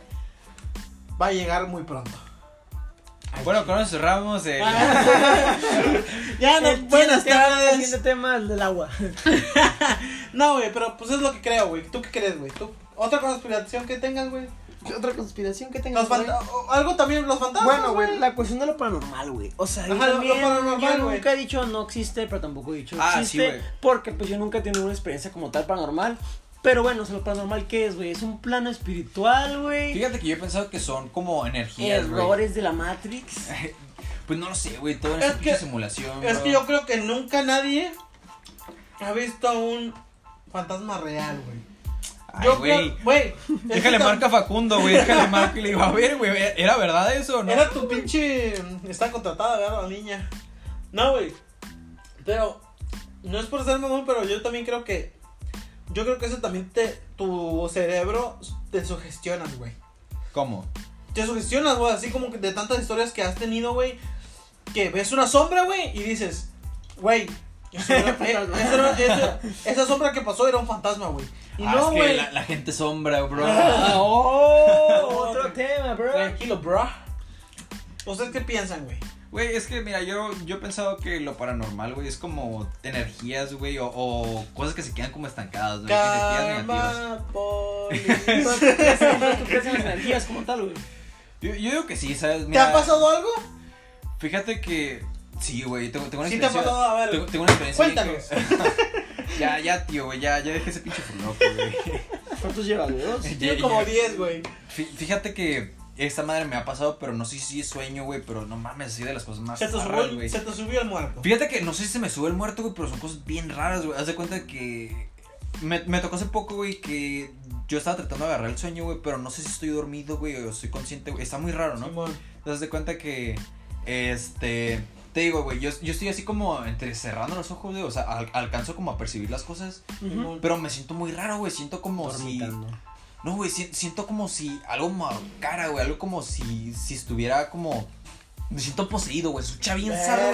va a llegar muy pronto. Bueno, con eso cerramos. el- ya, no, El buenas tardes. siguiente tema, el del agua. No, güey, pero pues es lo que creo, güey. ¿Tú qué crees, güey? ¿Tú, ¿Otra conspiración que tengas, güey? ¿Qué otra conspiración que tengas? Algo también, los fantasmas. Bueno, güey, la cuestión de lo paranormal, güey. O sea, yo Ajá, lo- lo también, paranormal, yo güey. nunca he dicho no existe, pero tampoco he dicho Ah, sí, existe. güey. porque pues yo nunca he tenido una experiencia como tal paranormal. Pero bueno, o sea, lo paranormal, ¿qué es, güey? Es un plano espiritual, güey. Fíjate que yo he pensado que son como energías, güey. Errores de la Matrix. Pues no lo sé, güey, todo en Es que- simulación. Es bro. que yo creo que nunca nadie ha visto un fantasma real, güey. Ay, Yo güey. Déjale que marca a Facundo, güey. Déjale marca y le digo, a ver, güey, ¿era verdad eso o no? Era tu pinche. Está contratada, ¿verdad? La niña. No, güey. Pero. No es por ser mamón, pero yo también creo que. Yo creo que eso también te. Tu cerebro te sugestionas, güey. ¿Cómo? Te sugestionas, güey. Así como que de tantas historias que has tenido, güey. Que ves una sombra, güey. Y dices, güey. eso era- eh, eso era- eso- Esa sombra que pasó era un fantasma, güey. Y Ah, no, es que güey. la, la gente sombra, bro. Ah, oh, otro tema, bro. Tranquilo, bro. ¿Ustedes qué piensan, güey? Güey, es que mira, yo, yo he pensado que lo paranormal, güey, es como energías, güey, o, o cosas que se quedan como estancadas, güey. Energías negativas. ¿Tú crees en las energías como tal, güey? Yo, yo digo que sí, ¿sabes? ¿Te ha pasado algo? Fíjate que. Sí, güey, tengo, tengo una Sí te ha experiencia. pasado, a ver. Tengo, tengo una experiencia. Cuéntanos. que- ya, ya, tío, güey, ya, ya dejé ese pinche furloco, güey. ¿Cuántos llevas, güey? ¿Dos? Tiene Ya- como ya- 10, güey. Fí- Fíjate que esta madre me ha pasado, pero no sé si es sueño, güey, pero no mames, así de las cosas más Se te, subió, raras, el- güey. se te subió el muerto. Fíjate que no sé si se me sube el muerto, güey, pero son cosas bien raras, güey. Haz de cuenta que. Me, me tocó hace poco, güey, que yo estaba tratando de agarrar el sueño, güey, pero no sé si estoy dormido, güey, o estoy consciente, güey. Está muy raro, ¿no? Te das de cuenta que. Este. Te digo, güey, yo, yo estoy así como entre cerrando los ojos, güey. O sea, al- alcanzo como a percibir las cosas. Pero me siento muy raro, güey. Siento como Dormitando. si. No, güey, si- siento como si algo me ahorcara, güey. Algo como si, si estuviera como. Me siento poseído, güey. Escucha bien zarro,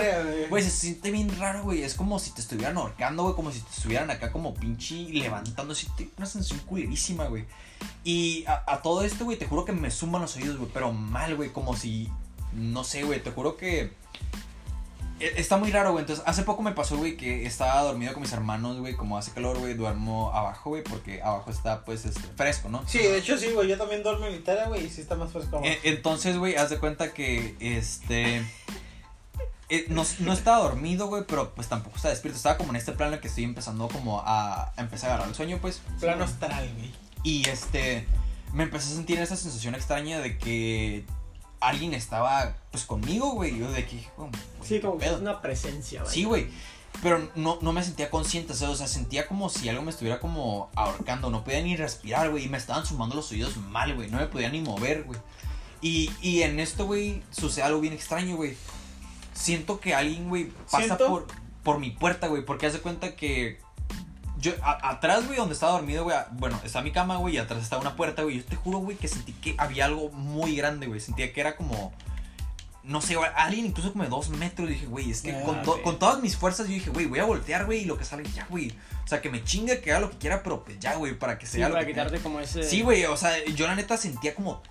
güey. Se siente bien raro, güey. Es como si te estuvieran ahorcando, güey. Como si te estuvieran acá como pinche levantando. Así, una sensación culerísima, güey. Y a, a todo esto, güey, te juro que me suman los oídos, güey. Pero mal, güey. Como si. No sé, güey. Te juro que. E- Está muy raro, güey. Entonces, hace poco me pasó, güey, que estaba dormido con mis hermanos, güey. Como hace calor, güey, duermo abajo, güey, porque abajo está, pues, este, fresco, ¿no? Sí, de hecho sí, güey. Yo también duermo en litera, güey, y sí está más fresco. abajo. Eh, Entonces, güey, haz de cuenta que, este... eh, no, no estaba dormido, güey, pero pues tampoco estaba despierto. Estaba como en este plano que estoy empezando como a, a empezar a agarrar el sueño, pues. Plano astral, güey. Y este, me empecé a sentir esa sensación extraña de que alguien estaba, pues, conmigo, güey. Yo de "Oh, güey, Sí, como que pedo". es una presencia, güey. Sí, güey. Pero no, no me sentía consciente, o sea, o sea, sentía como si algo me estuviera como ahorcando. No podía ni respirar, güey. Y me estaban sumando los oídos mal, güey. No me podía ni mover, güey. Y, y en esto, güey, sucede algo bien extraño, güey. Siento que alguien, güey, pasa Siento- por, por mi puerta, güey. Porque hace cuenta que. Yo, a- atrás, güey, donde estaba dormido, güey. Bueno, está mi cama, güey, y atrás está una puerta, güey. Yo te juro, güey, que sentí que había algo muy grande, güey. Sentía que era como. No sé, güey, alguien incluso como de dos metros. Dije, güey, es que Ah, con, to- con todas mis fuerzas yo dije, güey, voy a voltear, güey, y lo que sale, ya, güey. O sea, que me chingue, que haga lo que quiera, pero pues ya, güey, para que Sí, sea lo para que quitarte como ese. Sí, güey, o sea, yo la neta sentía como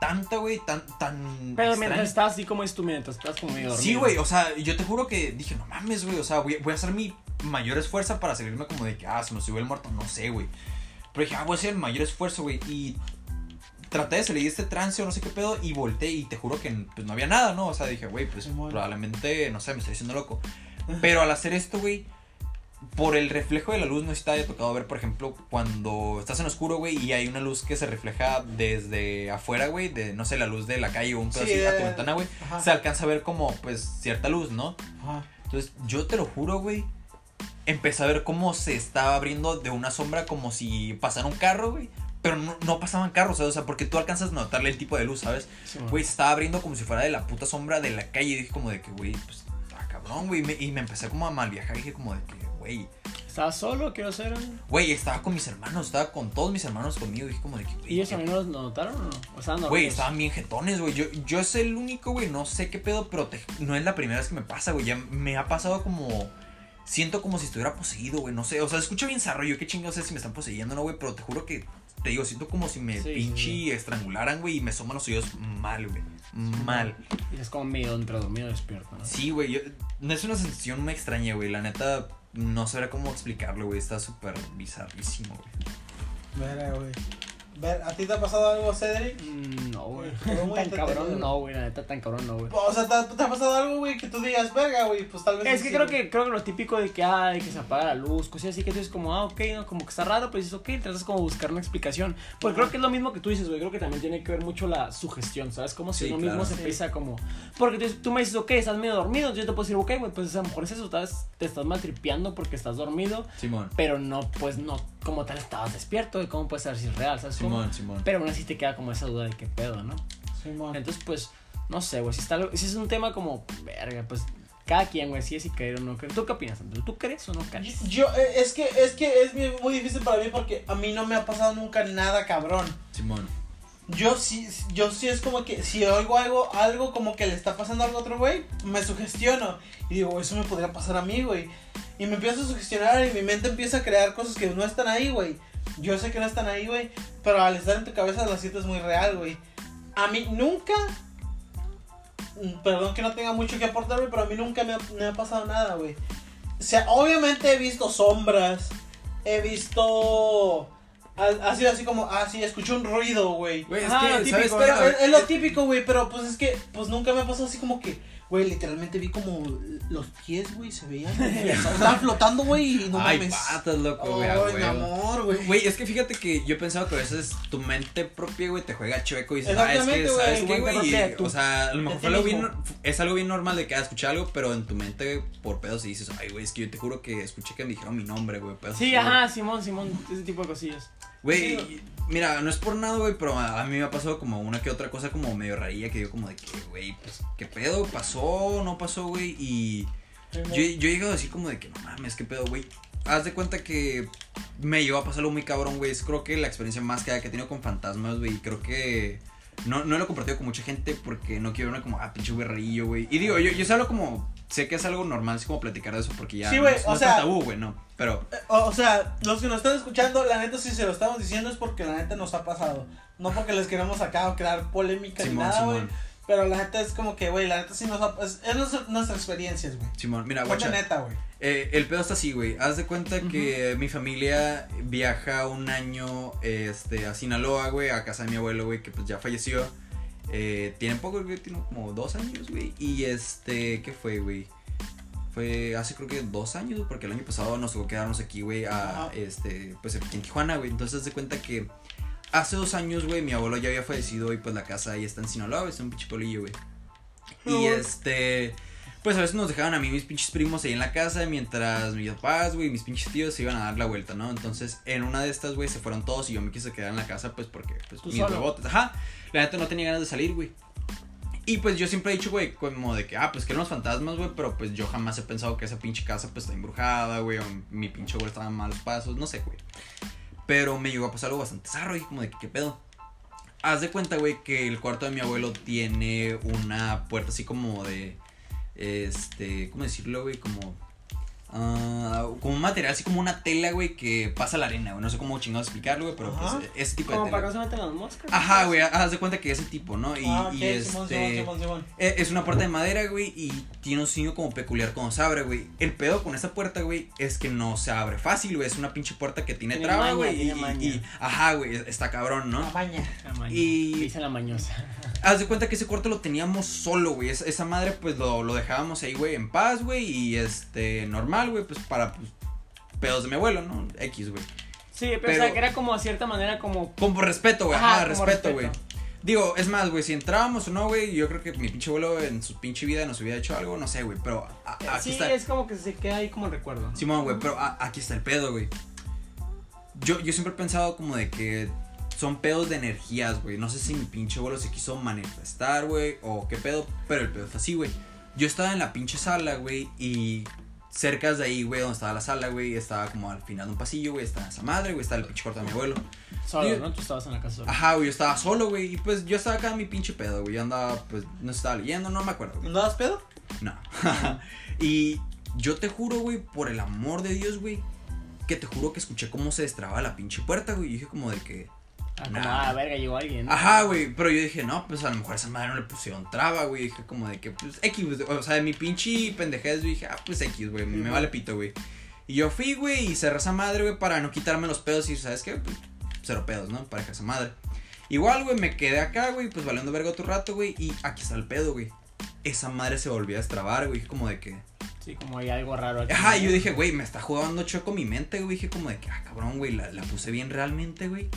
tanta, güey, tan, tan. Pero extraño. mientras estás así como es tú, mientras estás como medio dormido. Sí, güey, o sea, yo te juro que dije, no mames, güey, o sea, voy, voy a hacer mi mayor esfuerzo para salirme como de que, ah, se me subió el muerto, no sé, güey. Pero dije, ah, voy a hacer el mayor esfuerzo, güey, y traté de salir de este trance o no sé qué pedo y volteé y te juro que pues no había nada, ¿no? O sea, dije, güey, pues probablemente, no sé, me estoy haciendo loco. Pero al hacer esto, güey, por el reflejo de la luz, no te haya tocado ver, por ejemplo, cuando estás en oscuro, güey, y hay una luz que se refleja desde afuera, güey, de, no sé, la luz de la calle o un pedo Sí, así a tu eh, ventana, güey, se alcanza a ver como, pues, cierta luz, ¿no? Ajá. Entonces, yo te lo juro, güey, empecé a ver cómo se estaba abriendo de una sombra como si pasara un carro, güey. Pero no, no pasaban carros, ¿sabes? o sea, porque tú alcanzas a notarle el tipo de luz, ¿sabes? Sí, güey. Güey, se estaba abriendo como si fuera de la puta sombra de la calle. Y dije como de que, güey, pues, ah, cabrón, güey. Y me, y me empecé como a mal viajar. Y dije como de que, güey, ¿Estabas solo? ¿Qué hacer? güey, estaba con mis hermanos, estaba con todos mis hermanos conmigo. Y dije como de que, güey. ¿Y ellos también los notaron o no? O estaban Güey, dormidos? estaban bien jetones, güey. Yo, yo es el único, güey. No sé qué pedo, pero te- no es la primera vez que me pasa, güey. Ya me ha pasado como. Siento como si estuviera poseído, güey. No sé. O sea, escucho bien zarro. Yo qué chingados sé si me están poseyendo, no, güey. Pero te juro que. Te digo, siento como si me Sí, pinche sí, estrangularan, güey. Y me soman los oídos mal, güey. Mal. Y es como medio entre dormido y despierto, ¿no? Sí, güey. yo- No es una sensación muy extraña, güey. La neta. No sabrá cómo explicarlo, güey. Está súper bizarrísimo, güey. Verga, güey. Ver, ¿A ti te ha pasado algo, Cedric? Mm, No, güey. Tan cabrón, no, güey. La neta, tan cabrón, no, güey. O sea, ¿te, te ha pasado algo, güey, que tú digas, verga, güey? Pues tal vez. Es sí, que creo que, creo que lo típico de que, ah, de que se apaga la luz, cosas así que tú dices como, ah, ok, no, como que está raro, pues dices, ok, tratas como de buscar una explicación. Pues creo que es lo mismo que tú dices, güey, creo que también tiene que ver mucho la sugestión, ¿sabes? Como si Sí, uno claro. mismo se empieza como... Porque tú, tú me dices, ok, estás medio dormido, yo te puedo decir, ok, güey, pues a lo mejor es eso, estás, te estás maltripeando porque estás dormido, Simón. pero no, pues no, como tal estabas despierto, y cómo puedes saber si es real, ¿sabes? cómo? Simón, Simón. Pero aún así te queda como esa duda de qué pedo, ¿no? Simón. Entonces, pues, no sé, güey, si, está, algo- si es un tema como, verga, pues, cada quien, güey, si es si creer o no creer. ¿Tú qué opinas, Andrew? ¿Tú crees o no crees? Yo, eh, es que, es que es muy difícil para mí porque a mí no me ha pasado nunca nada cabrón. Simón. Yo sí, yo sí es como que si oigo algo, algo como que le está pasando a otro güey, me sugestiono. Y digo, eso me podría pasar a mí, güey. Y me empiezo a sugestionar y mi mente empieza a crear cosas que no están ahí, güey. Yo sé que no están ahí, güey. Pero al estar en tu cabeza la sientes muy real, güey. A mí nunca... Perdón que no tenga mucho que aportar, güey, pero a mí nunca me ha, me ha pasado nada, güey. O sea, obviamente he visto sombras. He visto... Ha, ha sido así como, ah, sí, escuché un ruido, güey. Güey, es Ajá, lo que, ¿sabes típico, qué? Pero A ver, es, es lo típico, güey, pero pues es que, pues nunca me ha pasado así como que, güey, literalmente vi como los pies, güey, se veían, estaban flotando, güey, y no Ay, mames. patas, loco, güey. Ay, mi amor, güey. Güey, es que fíjate que yo pensaba que a veces tu mente propia, güey, te juega chueco y dices, ah, es que, ¿sabes qué, güey? O sea, a lo mejor fue algo bien, es algo bien normal de que escuché algo, pero en tu mente, por pedos, y dices, ay, güey, es que yo te juro que escuché que me dijeron mi nombre, güey. Sí, ajá, Simón, Simón, ese tipo de cosillas. Güey, Sí. mira, no es por nada, güey, pero a, mí me ha pasado como una que otra cosa como medio rarilla que yo como de que, güey, pues, ¿qué pedo? ¿Pasó? ¿No pasó, güey? Y yo, yo he llegado así como de que, no mames, ¿qué pedo, güey? Haz de cuenta que me llegó a pasar algo muy cabrón, güey. Es creo que la experiencia más que, que he tenido con fantasmas, güey. Creo que no, no lo he compartido con mucha gente porque no quiero verme como, ah, pinche güey rarillo, güey. Y digo, yo, yo sé algo como, sé que es algo normal, es como platicar de eso porque ya Sí, no, güey, es- o no sea- tabú, güey, no. Pero, Eh, O, o sea, los que nos están escuchando, la neta, si se lo estamos diciendo es porque la neta nos ha pasado. No porque les queremos acá crear polémica ni Simón, nada, güey. Pero la neta es como que, güey, la neta sí nos ha es, es nuestra, nuestras experiencias, güey. Simón, mira, guacha. neta, güey. Eh, el pedo está así, güey. Haz de cuenta que mi familia viaja un año este, a Sinaloa, güey, a casa de mi abuelo, güey, que pues ya falleció. Eh, tiene poco, güey, tiene como dos años, güey. Y este, ¿qué fue, güey? Fue hace creo que dos años, porque el año pasado nos tocó quedarnos aquí, güey, a, este, pues aquí en Tijuana, güey. Entonces, de cuenta que hace dos años, güey, mi abuelo ya había fallecido y pues la casa ahí está en Sinaloa, güey, en un pinche güey. Y este, pues a veces nos dejaban a mí mis pinches primos ahí en la casa mientras mis papás, güey, mis pinches tíos se iban a dar la vuelta, ¿no? Entonces, en una de estas, güey, se fueron todos y yo me quise quedar en la casa, pues porque, pues, mis solo. huevotes, ajá. La neta no tenía ganas de salir, güey. Y pues yo siempre he dicho, güey, como de que, ah, pues que eran los fantasmas, güey, pero pues yo jamás he pensado que esa pinche casa, pues está embrujada, güey, o mi pinche abuelo estaba en malos pasos, no sé, güey. Pero me llegó a pasar algo bastante zarro y como de que, ¿qué pedo? Haz de cuenta, güey, que el cuarto de mi abuelo tiene una puerta así como de. Este. ¿Cómo decirlo, güey? Como. Ah, como un material, así como una tela, güey, que pasa la arena, güey. No sé cómo chingados explicarlo, güey, pero Ajá. pues ese tipo de Como tela. para que no se metan las moscas. Ajá, güey, haz de cuenta que ese tipo, ¿no? Y, ah, y este. Simón, Simón, Simón. eh, Es una puerta de madera, güey, y tiene un signo como peculiar cuando se abre, güey. El pedo con esa puerta, güey, es que no se abre fácil, güey. Es una pinche puerta que tiene, Tiene traba, güey. Y, ajá, güey, está cabrón, ¿no? La maña. La maña. Y- Dice la mañosa. Haz de cuenta que ese cuarto lo teníamos solo, güey. Esa, esa madre, pues lo, lo dejábamos ahí, güey, en paz, güey. Y este, normal, güey, pues para pues, pedos de mi abuelo, ¿no? X, güey. Sí, pero, Pero- o sea, que era como a cierta manera como... Como por respeto, güey. Ajá, respeto, güey. Digo, es más, güey, si entrábamos o no, güey, yo creo que mi pinche abuelo en su pinche vida nos hubiera hecho algo, no sé, güey, pero a- sí, está. es como que se queda ahí como el recuerdo. Simón, güey, pero a- aquí está el pedo, güey. Yo, yo siempre he pensado como de que son pedos de energías, güey. No sé si mi pinche abuelo se quiso manifestar, güey, o qué pedo, pero el pedo está así, güey. Yo estaba en la pinche sala, güey, y cerca de ahí, güey, donde estaba la sala, güey, estaba como al final de un pasillo, güey, estaba esa madre, güey, estaba el pinche cuarto de mi abuelo. Solo, Digo- ¿no? Tú estabas en la casa solo. Ajá, güey, yo estaba solo, güey, y pues yo estaba acá en mi pinche pedo, güey. Yo andaba, pues, no estaba leyendo, no me acuerdo, güey. ¿No das pedo? No. y yo te juro, güey, por el amor de Dios, güey, que te juro que escuché cómo se destraba la pinche puerta, güey. Y dije como de que. Ah, como, Nah. ah, verga, llegó alguien. ¿no? Ajá, güey. Pero yo dije, no, pues a lo mejor a esa madre no le pusieron traba, güey. Dije como de que, pues, X, güey. O sea, de mi pinche pendejez, dije, ah, pues X, güey. Me vale pito, güey. Y yo fui, güey, y cerré esa madre, güey, para no quitarme los pedos. Y, ¿sabes qué? Pues, cero pedos, ¿no? Pareja esa madre. Igual, güey, me quedé acá, güey, pues valiendo verga otro rato, güey, y aquí está el pedo, güey. Esa madre se volvió a destrabar, güey, como de que... Sí, como hay algo raro aquí. Ajá, y yo dije, güey, me está jugando choco mi mente, güey, dije como de que, ah, cabrón, güey, la, la puse bien realmente, güey.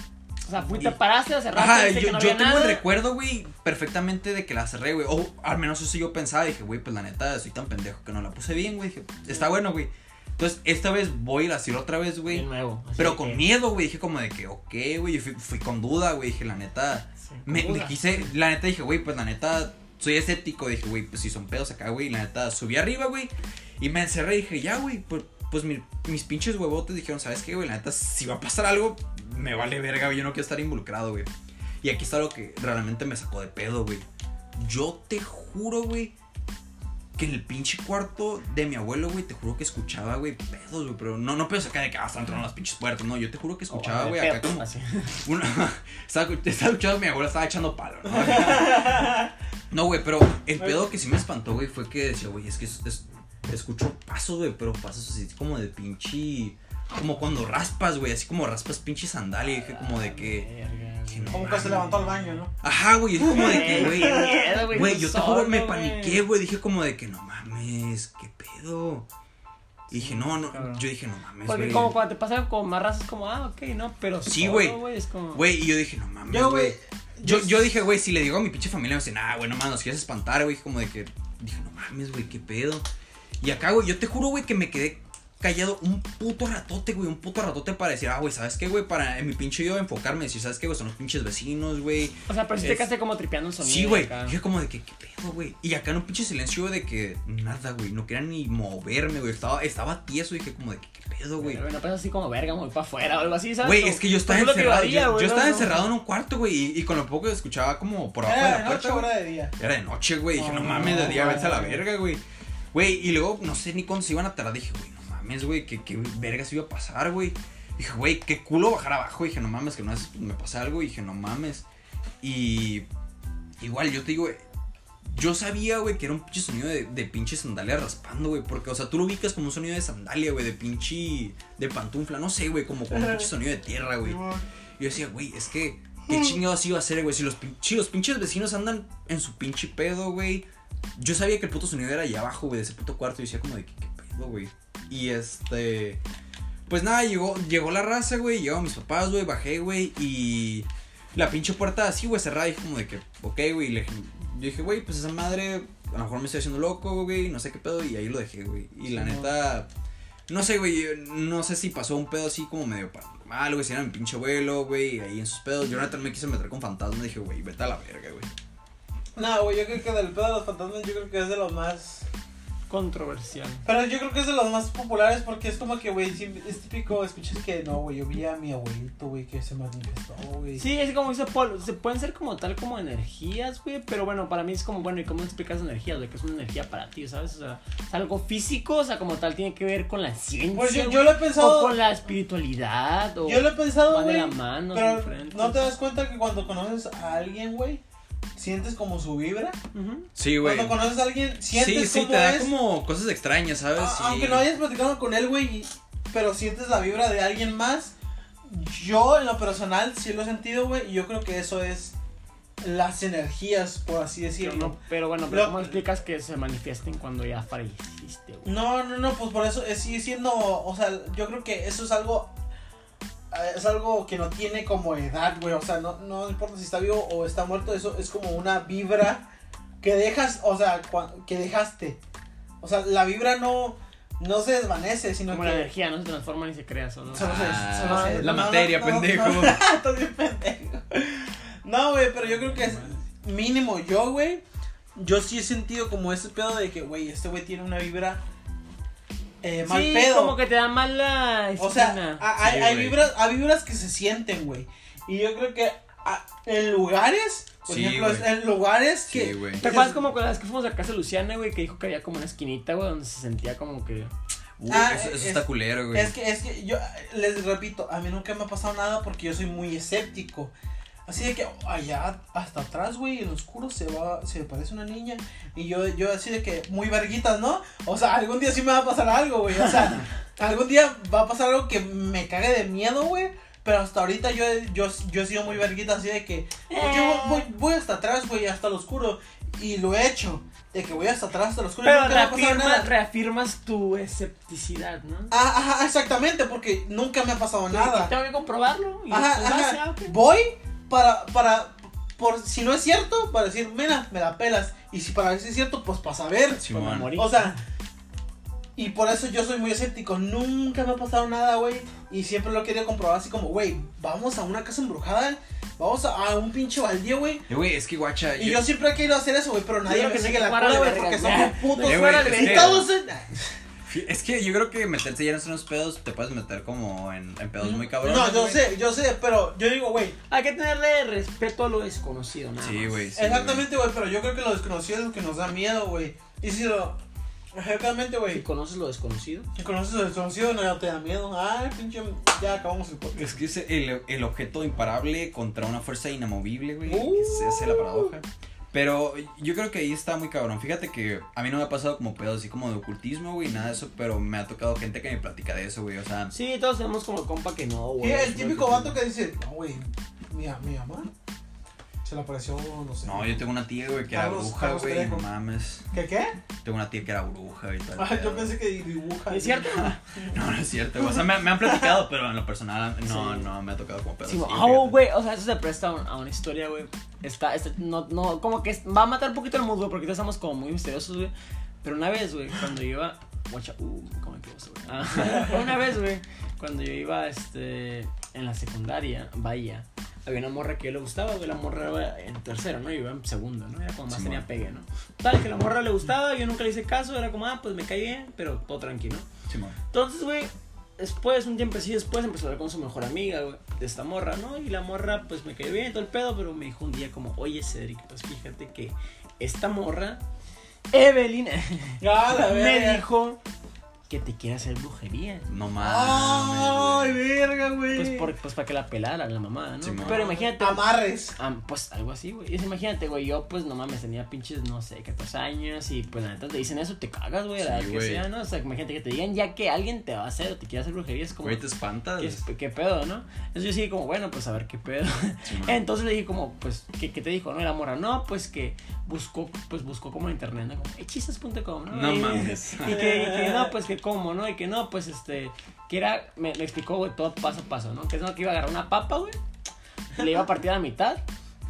O sea, fuiste, paraste, la cerraste, Ajá, yo, que no yo había tengo nada. el recuerdo, güey, perfectamente de que la cerré, güey. O al menos eso yo pensaba. Dije, güey, pues la neta, soy tan pendejo que no la puse bien, güey. Dije, está bueno, güey. Entonces, esta vez voy y la cierro otra vez, De güey. nuevo. así Pero de con que- miedo, güey. Dije como de que, ok, güey. Yo fui, fui con duda, güey. Dije, la neta. Sí, Me, quise, la neta dije, güey, pues la neta, soy escéptico. Dije, güey, pues si son pedos acá, güey. La neta, subí arriba, güey. Y me encerré y dije, ya, güey, pues, pues mi- mis pinches huevotes dijeron, ¿sabes qué, güey? La neta, si va a pasar algo, me vale verga, güey. Yo no quiero estar involucrado, güey. Y aquí está lo que realmente me sacó de pedo, güey. Yo te juro, güey. Que en el pinche cuarto de mi abuelo, güey, te juro que escuchaba, güey, pedos, güey. Pero no, no pedos acá de que ah, están entrando las pinches puertas. No, yo te juro que escuchaba, Oh, güey, de acá como. así. Una, estaba, estaba escuchando mi abuela, estaba echando palo, ¿no? No, güey, pero el pedo que sí me espantó, güey, fue que decía, güey, es que es- es- escucho pasos, güey, pero pasos así como de pinche. Como cuando raspas, güey, así como raspas pinche sandalia. Y dije, como de que. No. Como que se levantó al baño, ¿no? Ajá, güey, es como de que, güey. Güey, yo te juro, me paniqué, güey. Dije como de que no mames, qué pedo. Y dije, no, no. Yo dije, no mames, Porque como cuando te pasa como más razas, como, ah, ok, no, pero Sí, güey. Es como... Güey, y yo dije, no mames, Yo, güey. güey. Yo, yo dije, güey, si le digo a mi pinche familia, me dicen, ah, güey, no mames, nos quieres espantar, güey. Como de que. Dije, no mames, güey, qué pedo. Y acá, güey, yo te juro, güey, que me quedé callado un puto ratote, güey, un puto ratote para decir, ah, güey, ¿sabes qué, güey? Para en mi pinche yo enfocarme, decir, ¿sabes qué, güey? Son los pinches vecinos, güey. O sea, pero si te quedaste como tripeando el sonido. Sí, güey. acá. Dije como de que, ¿qué pedo, güey? Y acá en un pinche silencio de que nada, güey. No quería ni moverme, güey. Estaba, estaba tieso. Dije como de que, ¿qué pedo, güey? Pero no pasa así como verga, muy para afuera o algo así, ¿sabes? Güey, Como- es que yo estaba Pues encerrado. haría, yo yo no, estaba no. encerrado en un cuarto, güey. Y, y con lo poco que escuchaba como por abajo de ¿Era la de noche puerta. era de día? Era de noche, güey. Dije, no No, mames, de día, vete a la verga, güey. Güey, y luego no sé ni cuándo se iban a tardar. Dije, güey, no mames, güey, ¿qué, qué verga se iba a pasar, güey. Dije, güey, qué culo bajar abajo. Dije, no mames, que no es, me pasa algo. Dije, no mames. Y igual, yo te digo, güey, yo sabía, güey, que era un pinche sonido de, de pinche sandalia raspando, güey. Porque, o sea, tú lo ubicas como un sonido de sandalia, güey, de pinche. de pantufla, no sé, güey, como, como un pinche sonido de tierra, güey. Yo decía, güey, es que, ¿qué chingados iba a hacer, güey? Si los, si los pinches vecinos andan en su pinche pedo, güey. Yo sabía que el puto sonido era allá abajo, güey, de ese puto cuarto. Y decía, como de, ¿qué, qué güey? Y este. Pues nada, llegó, llegó la raza, güey. Llegaron mis papás, güey. Bajé, güey. Y la pinche puerta así, güey, cerrada. Y como de que, ok, güey. le- Yo dije, güey, pues esa madre. A lo mejor me estoy haciendo loco, güey. No sé qué pedo. Y ahí lo dejé, güey. Y la neta. No sé, güey. No sé si pasó un pedo así como medio paranormal, güey. Si era mi pinche abuelo, güey. Ahí en sus pedos. Yo neta me quise meter con fantasmas. Dije, güey, vete a la verga, güey. No, güey, yo creo que del pedo de los fantasmas, yo creo que es de los más. Controversial. Pero yo creo que es de los más populares porque es como que, güey, es típico, escuchas que no, güey, yo vi a mi abuelito, güey, que se manifestó, güey. Sí, es como dice Paul, se pueden ser como tal como energías, güey, pero bueno, para mí es como, bueno, ¿y cómo explicas energías, güey? Que es una energía para ti, ¿sabes? O sea, es algo físico, o sea, como tal, tiene que ver con la ciencia, Pues yo, yo lo he pensado. o con la espiritualidad, o Yo lo he pensado, güey. la mano, Pero no te das cuenta que cuando conoces a alguien, güey, sientes como su vibra. Sí, güey. Cuando conoces a alguien, Sí, sientes sí, cómo te da es. como cosas extrañas, ¿sabes? A- Sí. Aunque no hayas platicado con él, güey, pero sientes la vibra de alguien más. Yo, en lo personal, sí lo he sentido, güey, y yo creo que eso es las energías, por así Pero, decirlo. no, pero bueno, pero Lo- ¿cómo explicas que se manifiesten cuando ya falleciste, güey? No, no, no, pues por eso es, sigue siendo, o sea, yo creo que eso es algo, es algo que no tiene como edad, güey, o sea, no, no importa si está vivo o está muerto, eso es como una vibra que dejas, o sea, cua- que dejaste, o sea, la vibra no, no se desvanece, sino Como que... la energía, no se transforma ni se crea, solo. Solo se- Ah, solo se- la no, materia, no, no, pendejo. no. Bien pendejo. No, güey, pero yo creo que es mínimo yo, güey. Yo sí he sentido como ese pedo de que, güey, este güey tiene una vibra eh, mal sí, pedo. como que te da mala O sea, esquina. a- hay, Sí, hay vibras, hay vibras que se sienten, güey. Y yo creo que a- en lugares, por Sí, ejemplo, güey. en lugares que... Sí, güey. ¿Te acuerdas como con las que fuimos a casa de Luciana, güey? Que dijo que había como una esquinita, güey, donde se sentía como que. Uy, Ah, eso, eso es- está culero, güey. Es que, es que yo les repito, a mí nunca me ha pasado nada porque yo soy muy escéptico. Así de que allá hasta atrás, güey, en lo oscuro se va, se parece una niña. Y yo, yo así de que muy verguitas, ¿no? O sea, algún día sí me va a pasar algo, güey. O sea, algún día va a pasar algo que me cague de miedo, güey. Pero hasta ahorita yo, he- yo, yo he sido muy verguita así de que. Porque Eh. voy, voy, hasta atrás, güey, hasta lo oscuro. Y lo he hecho. De que voy hasta atrás, hasta lo oscuro. y Pero nunca me ha nada. reafirmas tu escepticidad, ¿no? Ah, ajá, exactamente, porque nunca me ha pasado nada. Tengo que comprobarlo. Y Ajá, ajá. ah. Voy para, para, por si no es cierto, para decir, mira, me la pelas. Y si para ver si es cierto, pues para saber. Simón. Para morir. O sea, y por eso yo soy muy escéptico. Nunca me ha pasado nada, güey. Y siempre lo he querido comprobar así como, güey, vamos a una casa embrujada. Vamos a, a un pinche baldío, güey. Eh, güey, es que guacha. Y yo siempre he querido hacer eso, güey, pero nadie me que sigue la cola, güey, porque son putos. Eh, Y todos Es que yo creo que meterse ya en unos pedos te puedes meter como en, en pedos muy cabrones. No, yo güey. sé, yo sé, pero yo digo, güey, Hay que tenerle respeto a lo desconocido, nada Sí, más. güey. sí, exactamente, güey, pero yo creo que lo desconocido es lo que nos da miedo, güey. Y si lo, exactamente, Si güey, conoces lo desconocido. si conoces lo desconocido, no te da miedo. Ay, pinche, ya acabamos el güey. podcast. Es que es el, el objeto imparable contra una fuerza inamovible, güey. Uh. que se hace la paradoja. Pero yo creo que ahí está muy cabrón. Fíjate que a mí no me ha pasado como pedos así como de ocultismo, güey, nada de eso. Pero me ha tocado gente que me platica de eso, güey. O sea, Sí, todos tenemos como compa que no, güey. Sí, el típico vato que dice, no, güey, mi, mi mamá se le apareció, no sé. no, yo tengo una tía, güey, que era Carlos- bruja, Carlos güey. Trejo. No mames. ¿Qué qué? Tengo una tía que era bruja y tal. Ah, yo pedo. pensé que dibuja. ¿Es cierto? No, no es cierto. güey. O sea, me, me han platicado, pero en lo personal no, Sí. no me ha tocado como pedos. Sí, así, fíjate. güey, o sea, eso se presta a, un- a una historia, güey. Está, está, no, no, como que es- va a matar un poquito el mood, güey, porque ahorita estamos como muy misteriosos, güey. Pero una vez, güey, cuando yo iba. Guacha, uh, ¿cómo me quedo, güey? Ah, una vez, güey, cuando yo iba, este, en la secundaria, vaya, había una morra que yo le gustaba, güey, la morra iba en tercero, ¿no? Yo iba en segundo, ¿no? Era como más tenía pegue, ¿no? Tal, que la morra le gustaba, yo nunca le hice caso, era como, ah, pues me caí bien, pero todo tranquilo. Simón. Entonces, güey, después, un tiempo así después, empezó a hablar con su mejor amiga, güey, de esta morra, ¿no? Y la morra, pues me cayó bien todo el pedo, pero me dijo un día como, oye, Cedric, pues fíjate que esta morra, Evelyn, Ah, me dijo que te quiere hacer brujería. No Ay, mames. güey. verga, güey. Pues, por, pues para que la pelara la mamá, ¿no? Simón. pero imagínate. Amarres. ah, pues algo así, güey. Imagínate, güey, yo pues no mames, tenía pinches, no sé, 14 años y pues la neta te dicen eso, te cagas, güey, a la Sí, edad que sea, ¿no? O sea, imagínate que te digan ya que alguien te va a hacer o te quiere hacer brujería, es como... Güey, te espantas. ¿Qué, pedo, no? Entonces yo sí como, bueno, pues a ver qué pedo. Entonces le dije como, pues, ¿qué, qué te dijo, no? Y la morra, no, pues que buscó, pues buscó como en internet, ¿no? Como hechizas.com, ¿no? No Y- mames. Y que, y que no, pues que cómo, ¿no? Y que no, pues este, que era, me, me explicó, güey, todo paso a paso, ¿no? Que es no, que iba a agarrar una papa, güey, le iba a partir a la mitad.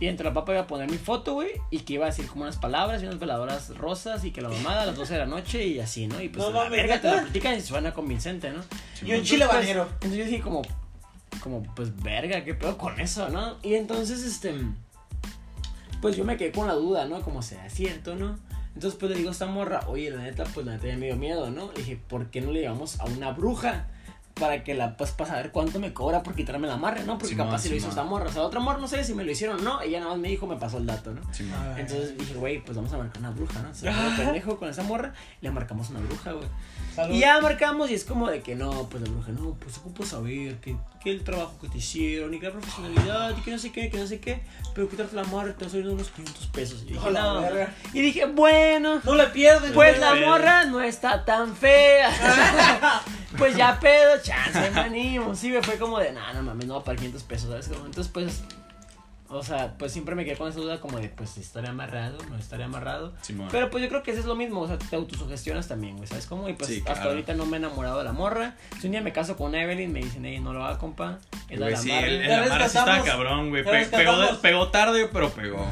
Y entre la papa iba a poner mi foto, güey, y que iba a decir como unas palabras y unas veladoras rosas y que la mamada a las 12 de la noche y así, ¿no? Y pues No la verga te la platican y suena convincente, ¿no? Y un chile pues, banero. Entonces yo dije como, como, pues verga, qué pedo con eso, ¿no? Y entonces, este, pues yo me quedé con la duda, ¿no? Como sea cierto, ¿no? Entonces pues le digo a esta morra, oye, la neta, pues la neta ya me dio miedo, ¿no? Le dije, ¿por qué no le llevamos a una bruja? Para que la, pues, para saber cuánto me cobra por quitarme la amarre, ¿no? Porque capaz si lo hizo Simón. esta morra. O sea, otra morra, no sé si me lo hicieron o no. Ella nada más me dijo, me pasó el dato, ¿no? Ah. Entonces dije, güey, pues vamos a marcar una bruja, ¿no? Se pendejo con esa morra le marcamos una bruja, güey. Y ya marcamos y es como de que no, pues la bruja, no, pues ocupo saber que, que el trabajo que te hicieron y que la profesionalidad y que no sé qué, que no sé qué, pero quitarte la madre te va a salir unos 500 pesos. Y dije, la no. Y dije, bueno, No le pierden. pues la morra no está tan fea. pues ya pedo, chance, me animo. Sí, me fue como de, nah, no mames, no va a pagar 500 pesos, ¿sabes? Entonces, pues, o sea, pues siempre me quedé con esa duda como de, pues, estaría amarrado, no estaría amarrado. Simón. Pero pues yo creo que eso es lo mismo, o sea, te autosugestionas también, güey, ¿sabes cómo? Y pues Sí, hasta claro. ahorita no me he enamorado de la morra. Si un día me caso con Evelyn, me dicen, ey, no lo haga, compa. Es la Güey, la sí, amarre". el, el amarre sí rescatamos- cabrón, güey. Pe- pegó, pegó tarde, pero pegó.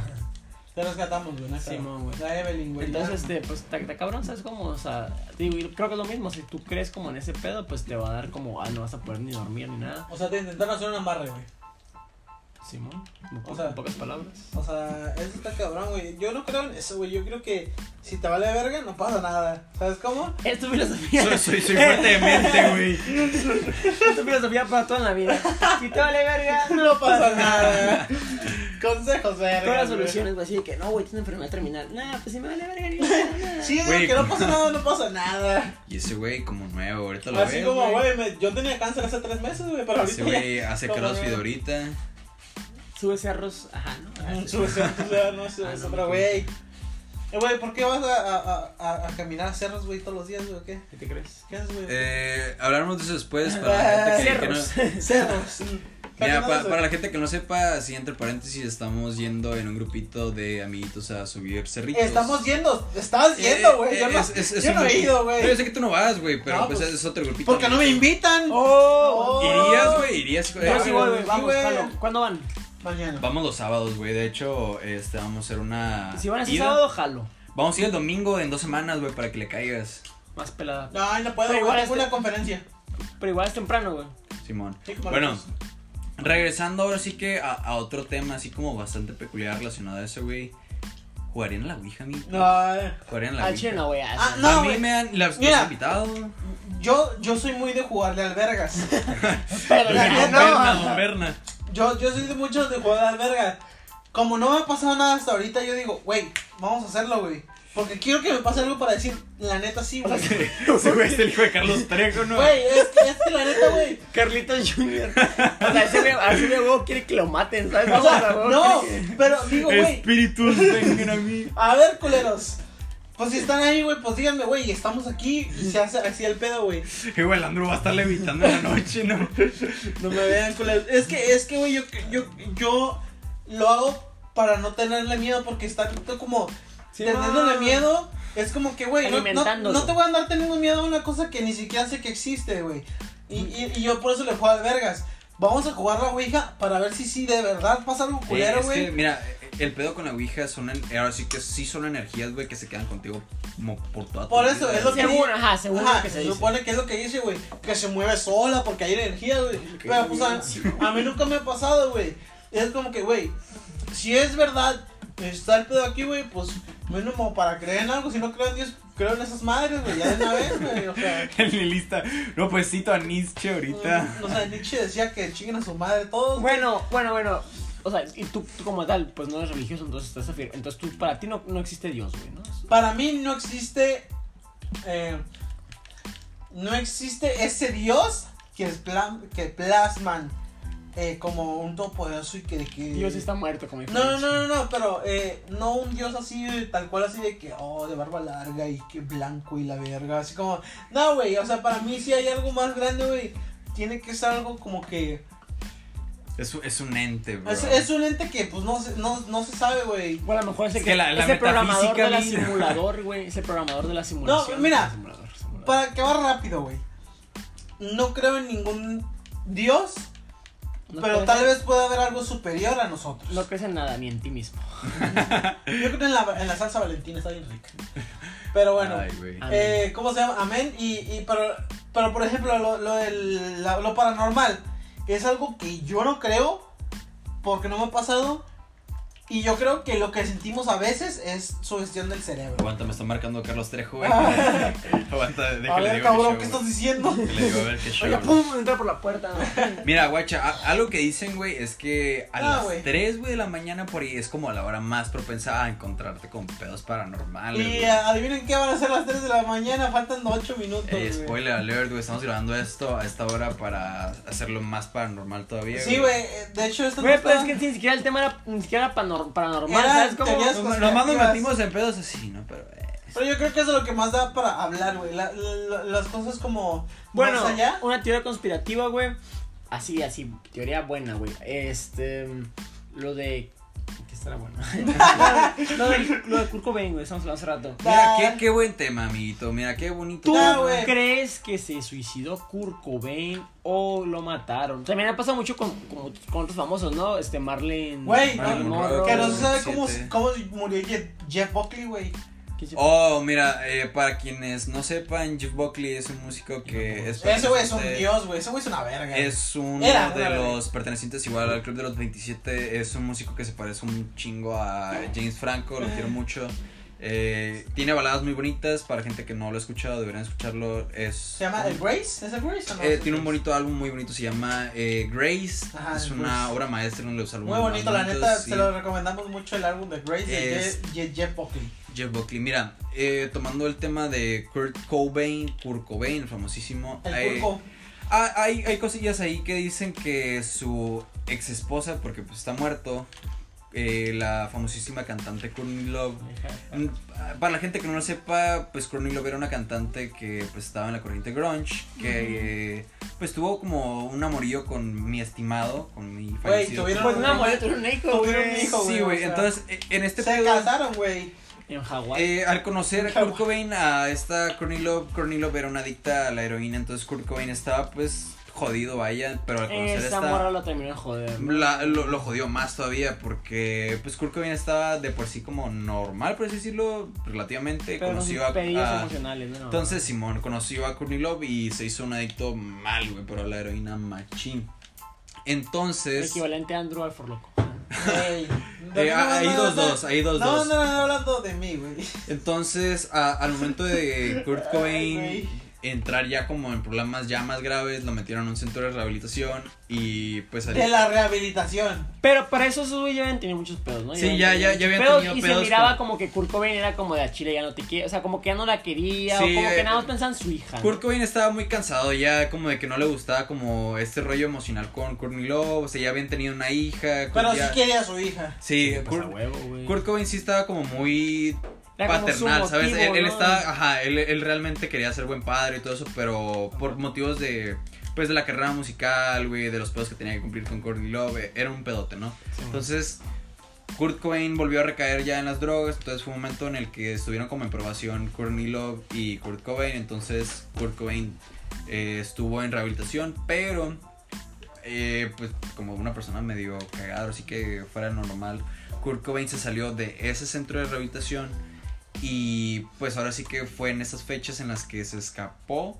Te rescatamos, güey. neta. Simón, güey. La Evelyn, güey. Entonces, este, pues, está, está cabrón, ¿sabes cómo? O sea, digo, creo que es lo mismo, si tú crees como en ese pedo, pues te va a dar como, ah, no vas a poder ni dormir ni nada. O sea, te intentaron hacer un amarre, güey. Simón, O sea- en pocas palabras. O sea, eso está cabrón, güey. Yo no creo en eso, güey. Yo creo que si te vale verga, no pasa nada. ¿Sabes cómo? Es tu filosofía. Soy, soy, soy fuerte de mente, güey. es tu filosofía para toda la vida. Si te vale verga, No pasa nada. Consejos, verga. Todas las soluciones, güey, así de que no, güey, tienes enfermedad terminal. Nah, pues si me vale verga, ni nada. Sí, Güey, que no pasa nada, no pasa nada. Y ese güey como nuevo, ahorita lo Así ves, como, güey, me- yo tenía cáncer hace tres meses, güey, pero Ese ahorita güey hace crossfit ahorita. Sube ese arroz, ajá, ¿no? Ah, Sube, sube, no sube, Ah, no, pero, güey. Eh, güey, ¿por qué vas a, a, a, a caminar a cerros, güey, todos los días, güey, o qué? ¿Qué te crees? ¿Qué haces, güey? Eh, hablaremos de eso después para la gente que, que no... Cerros. Cerros. Mira, no pa- para la gente que no sepa, así entre paréntesis, estamos yendo en un grupito de amiguitos a subir cerritos. Estamos yendo, estabas Eh, yendo, güey. eh, yo no, es- es- es yo no he ido, No, Yo güey. sé que tú no vas, güey, pero No, pues, pues, es otro grupito. Porque no me invitan. ¡Oh! Irías, güey, irías. Yo sí voy, güey. sí, güey. ¿Cuándo van? Mañana. Vamos los sábados, güey. De hecho, este, vamos a hacer una. Si van a ser sábado, jalo. Vamos a ir el domingo en dos semanas, güey, para que le caigas, Más pelada. No, ay, no puedo, Pero güey. igual Tengo este- una conferencia. Pero igual es temprano, güey. Simón. Sí, como Bueno, los- regresando ahora sí que a, a otro tema, así como bastante peculiar relacionado a eso, güey. ¿Jugarían a la Ouija, mi? No, eh, ¿Jugarían a la Al Ouija? chile no, güey. Ah, así. no, a mí güey. me han. Las, los Mira. he invitado. yo, yo soy muy de jugarle albergas. Pero neta, no. Berna, don Berna. Yo, yo soy de muchos de jugar albergas. Como no me ha pasado nada hasta ahorita, yo digo, güey, vamos a hacerlo, güey. Porque quiero que me pase algo para decir, la neta sí, güey. Ese güey es el hijo de Carlos Trejo, ¿no? Güey, es que, es que la neta, güey. Carlitos Jr. O sea, ese güey, huevo quiere que lo maten, ¿sabes? O O sea, huevo no, que- pero digo, güey. Espíritus, vengan a mí. A ver, culeros. Pues si están ahí, güey, pues díganme, güey, estamos aquí y se hace así el pedo, güey. Que güey, el Andrew va a estar levitando en la noche, ¿no? No me vean, culeros. Es que, es que, güey, yo, yo, yo lo hago para no tenerle miedo porque está como Sí, teniéndole no. miedo. Es como que, güey, no, no, no te voy a andar teniendo miedo a una cosa que ni siquiera sé que existe, güey. Y, y, y yo por eso le juego al vergas. Vamos a jugar la Ouija para ver si sí de verdad pasa algo culero, güey. que, mira, el pedo con la Ouija son, en- ahora sí que sí son energías, güey, que se quedan contigo como por toda tu Por eso, vida. es lo que Según, di- ajá, según Ajá, lo que se dice. supone que es lo que dice, güey. Que se mueve sola porque hay energía, güey. Pero, pues, a, mí nunca me ha pasado, güey. Es como que, güey, si es verdad, está el pedo aquí, güey, pues, mínimo para creer en algo. Si no creo en Dios, creo en esas madres, güey, ya de una vez, güey. O sea, El lista. No, pues cito a Nietzsche ahorita. mm, o sea, Nietzsche decía que chinguen a su madre todos. Bueno, bueno, bueno. O sea, y tú, tú como tal, pues no eres religioso, entonces estás afir- Entonces tú, para ti no, no existe Dios, güey, ¿no? Para mí no existe. eh, no existe ese Dios que, es plan, que plasman eh, como un todopoderoso y que. que Dios está muerto, como dijo No, no, no, no, no, pero eh, no un dios así, tal cual así de que, oh, de barba larga y que blanco y la verga, así como, no, güey, o sea, para mí si hay algo más grande, güey, tiene que ser algo como que, Es, un- es un ente, bro. es, es un ente que, pues, no se, no, no se sabe, güey. Bueno, a lo mejor es el, Es que, que la- la es el programador de la simulador, güey. Es el programador de la simulación. mira, Simulador, simulador. Para que va rápido, güey, no creo en ningún dios, No pero tal vez pueda haber algo superior a nosotros. No crees en nada, ni en ti mismo. Yo creo en la, en la salsa valentina, está bien rica. Pero bueno. Ay, güey. Eh, ¿Cómo se llama? Amén. Y, y pero, pero por ejemplo, lo, lo, del- la- lo paranormal es algo que yo no creo porque no me ha pasado. Y yo creo que lo que sentimos a veces es sugestión del cerebro. Aguanta, me está marcando Carlos Trejo, güey. Ah. Aguanta, déjale a ver, digo cabrón, show, ¿qué estás diciendo? Le digo a ver qué show. Oiga, pum, entra por la puerta. Mira, guacha, algo que dicen, güey, es que a Ah, las güey. 3, güey, de la mañana por ahí es como la hora más propensa a encontrarte con pedos paranormales. Y güey. adivinen qué van a ser las 3 de la mañana, faltan 8 minutos. Eh, spoiler alert, güey, estamos grabando esto a esta hora para hacerlo más paranormal todavía. Sí, güey, eh, de hecho esto no Güey, pero es que ni siquiera el tema era ni siquiera paranormal, Era ¿sabes cómo? teorías Nomás nos conspirativas. metimos en pedos así, ¿no? Pero. eh, Pero yo creo que eso es lo que más da para hablar, güey. La- la- las cosas como Bueno, más allá. una teoría conspirativa, güey. Así, así, teoría buena, güey. Este, lo de... ¿Qué estará bueno? lo, de, lo de Kurt Cobain, güey, estamos hablando hace rato. Mira, qué, qué buen tema, amiguito. Mira, qué bonito. ¿Tú tema. güey. crees que se suicidó Kurt Cobain o lo mataron? También ha pasado mucho con, con, con otros famosos, ¿no? Este, Marlene... Güey, Marilyn no, Monroe. Que no se sabe cómo, 27. cómo murió Jeff, Jeff Buckley, güey. ¿Qué se- Oh, mira, eh, para quienes no sepan, Jeff Buckley es un músico que es. Ese güey es un dios, güey. Ese güey es una verga. Es uno Era, de los pertenecientes igual al Club de los 27. Es un músico que se parece un chingo a James Franco, lo quiero mucho. Eh, tiene baladas muy bonitas. Para gente que no lo ha escuchado, deberían escucharlo. Es Se llama El Grace. ¿Es el Grace o no? eh, tiene un bonito álbum muy bonito, se llama eh, Grace. Ajá, es una obra maestra, de los álbumes Muy bonito, la neta. Se lo recomendamos mucho el álbum de Grace de Es- Je- Jeff Buckley. Jeff Buckley. Mira, eh, tomando el tema de Kurt Cobain, Kurt Cobain, famosísimo. El eh. Ah, hay, hay cosillas ahí que dicen que su ex esposa, porque pues está muerto, eh, la famosísima cantante Courtney Love. Mm, Para la gente que no lo sepa, pues Courtney Love era una cantante que pues estaba en la corriente grunge, que eh, pues tuvo como un amorío con mi estimado, con mi fallecido. tuvieron- Pues una mujer tuvieron un hijo, Tuvieron un güey. hijo, Sí, güey, güey, o sea, entonces eh, en este Se pedo, casaron, güey. En Hawái. eh, al conocer a Kurt Cobain, a esta Courtney Love, Courtney Love era una adicta a la heroína, entonces Kurt Cobain estaba pues jodido, vaya, pero al conocer Esa esta... morra lo terminó de joder. ¿no? La- lo, lo jodió más todavía porque pues Kurt Cobain estaba de por sí como normal, por así decirlo, relativamente. Pero conoció con a, a- emocionales, ¿no? entonces Simón conoció a Courtney Love y se hizo un adicto mal, güey, pero a la heroína machín. Entonces, Equivalente a Andrew al Forloco. Eh, no, hay no, dos, dos, hay dos, No, dos. no, no, no, hablando de mí, güey. Entonces, a- al momento de Kurt Cobain. Entrar ya como en problemas ya más graves, lo metieron en un centro de rehabilitación y pues De la rehabilitación. Pero para eso esos güey ya habían tenido muchos pedos, ¿no? Sí, ya- tenido ya- ya muchos habían tenido Y pedos se miraba como que Kurt Cobain era como de a Chile ya no te quiere. O sea, como que ya no la quería. Sí, o como que eh, nada más pensaba en su hija. Kurt Cobain estaba muy cansado ya como de que no le gustaba como este rollo emocional con Courtney Love, o sea, ya habían tenido una hija. Pero ya- sí quería a su hija. Sí, Pues a Kurt, huevo, güey. Kurt Cobain sí estaba como muy Era paternal, ¿sabes? motivo, Él, él ¿no? estaba, ajá, él, él realmente quería ser buen padre y todo eso, pero por motivos de, pues de la carrera musical, güey, de los pedos que tenía que cumplir con Courtney Love, era un pedote, ¿no? Sí, Entonces, Kurt Cobain volvió a recaer ya en las drogas, entonces fue un momento en el que estuvieron como en probación Courtney Love y Kurt Cobain, entonces Kurt Cobain eh, estuvo en rehabilitación, pero eh, pues como una persona medio cagada, así que fuera normal, Kurt Cobain se salió de ese centro de rehabilitación y pues ahora sí que fue en esas fechas en las que se escapó